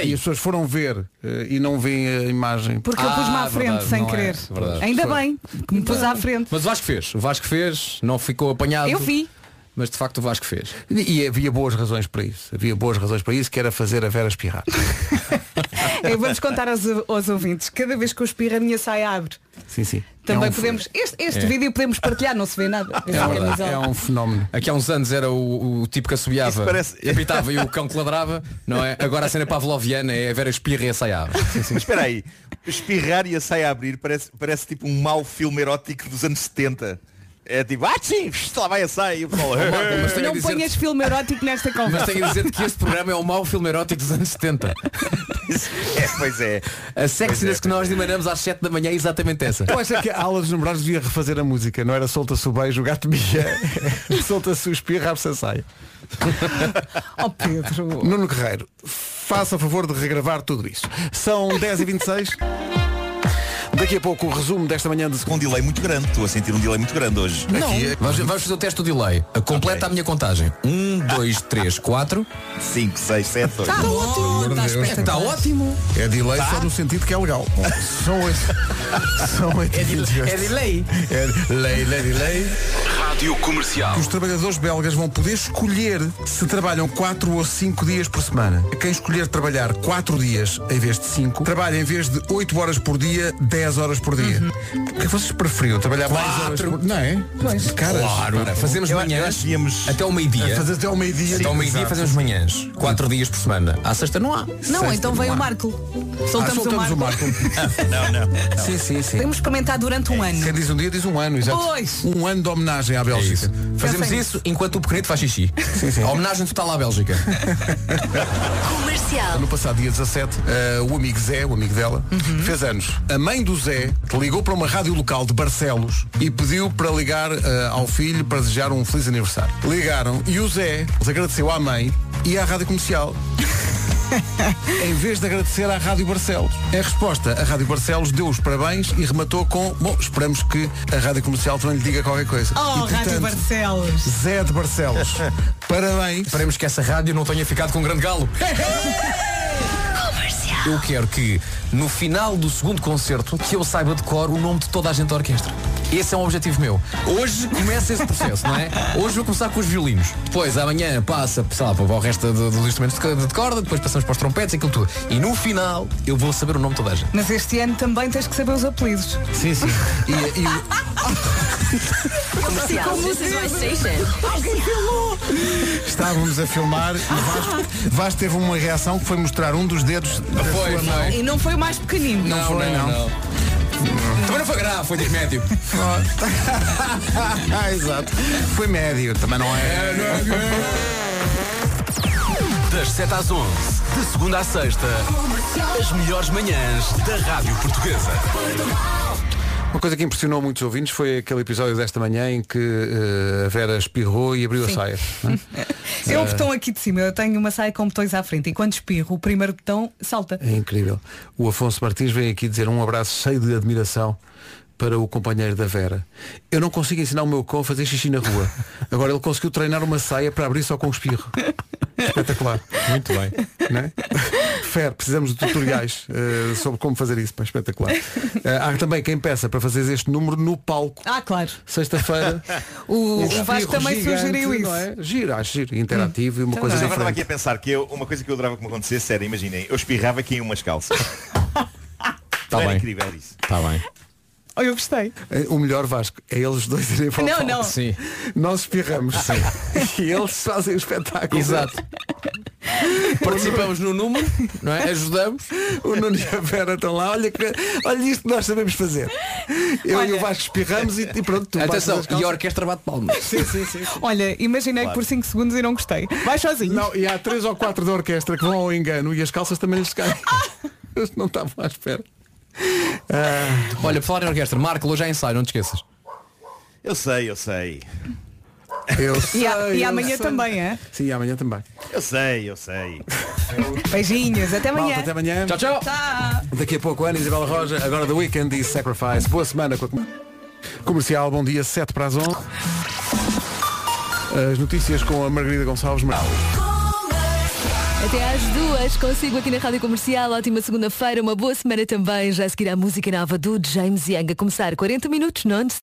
Ei. e as pessoas foram ver eh, e não veem a imagem. Porque eu pus-me Ah, à frente verdade, sem é, querer. verdade. Ainda Foi. bem que me pus à frente. Mas o Vasco fez. O Vasco fez, não ficou apanhado. Eu vi. Mas de facto o Vasco fez. E, e havia boas razões para isso. Havia boas razões para isso, que era fazer a Vera espirrar. Eu vamos contar aos, aos ouvintes. Cada vez que eu espirro a minha saia abre. Sim, sim. Também É um podemos. Este, este É. vídeo podemos partilhar, não se vê nada. É. É um fenómeno. Aqui há uns anos era o, o tipo que assobiava, parece- apitava e o cão que ladrava, não é? Agora a cena pavloviana é a Vera espirra e a saiava. Mas espera aí, espirrar e a saia a abrir parece, parece tipo um mau filme erótico dos anos 70. É tipo, ah sim, lá vai a saia e o pessoal. Mas tenho a Não dizer- ponhas filme erótico nesta Mas conversa. tenho a dizer que este programa é um mau filme erótico dos anos 70. É, pois é. A sexiness é, que nós emanamos às 7 da manhã é exatamente essa. Eu acho é que a aula dos namorados devia refazer a música. Não era solta-se o beijo, o gato mia. solta-se o espirro, abre-se a saia. Oh Pedro. Nuno Guerreiro, faça a favor de regravar tudo isso. São 10h26. Daqui a pouco o resumo desta manhã de Com um delay muito grande, estou a sentir um delay muito grande hoje. Não. Vamos, vamos fazer o teste do delay. Completa a minha contagem. 1, 2, 3, 4. 5, 6, 7, 8. Está ótimo. Está espetacular. Está ótimo. É delay só no sentido que é legal. Bom, são oito. São oito. É, de, é delay. É lei, lei, lei. Rádio Comercial. Os trabalhadores belgas vão poder escolher se trabalham 4 ou 5 dias por semana. Quem escolher trabalhar 4 dias em vez de 5, trabalha em vez de 8 horas por dia, 10 horas por dia. O que é que vocês preferiam? Trabalhar mais horas por Não é? Pois. Caras. Claro. Ora, fazemos Eu- manhãs eu acho que íamos- até ao meio-dia. Fazer até ao meio-dia. Então, ao meio-dia fazemos manhãs. Quatro dias por semana. À sexta não há. Não, Sexta então vem o Marco. Soltamos, soltamos o o Marco. Não, não. não. Sim, sim, sim. Temos experimentar durante um ano. Quem diz um dia diz um ano, exato. Pois. Um ano de homenagem à Bélgica. Fazemos Pensem isso enquanto o pequenito faz xixi. Sim, sim. A homenagem total à Bélgica. Comercial. No passado dia 17, eh, o amigo Zé, o amigo dela, fez anos. A mãe do Zé ligou para uma rádio local de Barcelos e pediu para ligar eh, ao filho para desejar um feliz aniversário. Ligaram e o Zé agradeceu à mãe e à rádio comercial. em vez de agradecer à Rádio Barcelos. Em resposta, a Rádio Barcelos deu os parabéns e rematou com bom, esperamos que a Rádio Comercial também lhe diga qualquer coisa. Oh, e, Rádio Barcelos. Zé de Barcelos. parabéns. Esperemos que essa rádio não tenha ficado com um grande galo. Eu quero que no final do segundo concerto que eu saiba de cor o nome de toda a gente da orquestra. Esse é um objetivo meu. Hoje começa esse processo, não é? Hoje vou começar com os violinos. Depois, amanhã, passa, sei lá, para o resto do- dos instrumentos de co- de corda, depois passamos para os trompetes e aquilo tudo. E no final, eu vou saber o nome de toda a gente. Mas este ano também tens que saber os apelidos. Sim, sim. E, e Comercial. Estávamos a filmar e Vasco, Vasco teve uma reação que foi mostrar um dos dedos da Foi, sua mão. E não foi o mais pequenino. Não foi, não. Também não foi grave, foi de médio. ah, exato. Foi médio, também não é. Das 7 às 11, de segunda à sexta, as melhores manhãs da Rádio Portuguesa. Uma coisa que impressionou muitos ouvintes foi aquele episódio desta manhã em que eh, a Vera espirrou e abriu Sim. a saia. não é? Um Eh, botão aqui de cima. Eu tenho uma saia com botões à frente. E quando espirro, o primeiro botão salta. É incrível. O Afonso Martins vem aqui dizer um abraço cheio de admiração para o companheiro da Vera. Eu não consigo ensinar o meu cão a fazer xixi na rua. Agora ele conseguiu treinar uma saia para abrir só com o espirro. Espetacular. Muito bem. Não é? Fer, precisamos de tutoriais eh, sobre como fazer isso. Pá, espetacular. Eh, há também quem peça para fazer este número no palco. Ah, claro. Sexta-feira. O, Um o Vasco também gigante, sugeriu isso. é? Giro, acho giro, interativo e uma Mas coisa eu estava aqui diferente. a pensar que eu, uma coisa que eu adorava que me acontecesse era, imaginem, eu espirrava aqui em umas calças. Tá bem. incrível isso. Está bem. Oh, eu gostei. Eh, O melhor Vasco é eles dois irem para o Não, não. Sim. Nós espirramos. e eles fazem o espetáculo. Exato. Participamos no número, não é? Ajudamos. O Nuno e a Vera estão lá, olha, que, olha isto que nós sabemos fazer. Eu e o Vasco espirramos e, e pronto, tu Atenção, e a orquestra bate palmas. Sim, sim, sim. Olha, imaginei que por 5 segundos e não gostei. Vai sozinho. Não, e há três ou quatro da orquestra que vão ao engano e as calças também lhes caem. Eles não estavam à espera. Ah, Olha, por falar em orquestra, Marco, hoje já ensaio, não te esqueças. Eu sei, eu sei. eu E, sei, a- e amanhã sei. também, é? Sim, amanhã também. Eu sei, eu sei. Beijinhos, até amanhã. Malta, até amanhã. Tchau, tchau. Tchau. Daqui a pouco, Ana Isabela Roja, agora The Weekend e Sacrifice. Boa semana com a com- comercial. Bom dia, 7 para as 11. As notícias com a Margarida Gonçalves. Mar- Até às duas consigo aqui na Rádio Comercial. Ótima segunda-feira, uma boa semana também. Já a seguir a música nova do James Young a começar 40 minutos, não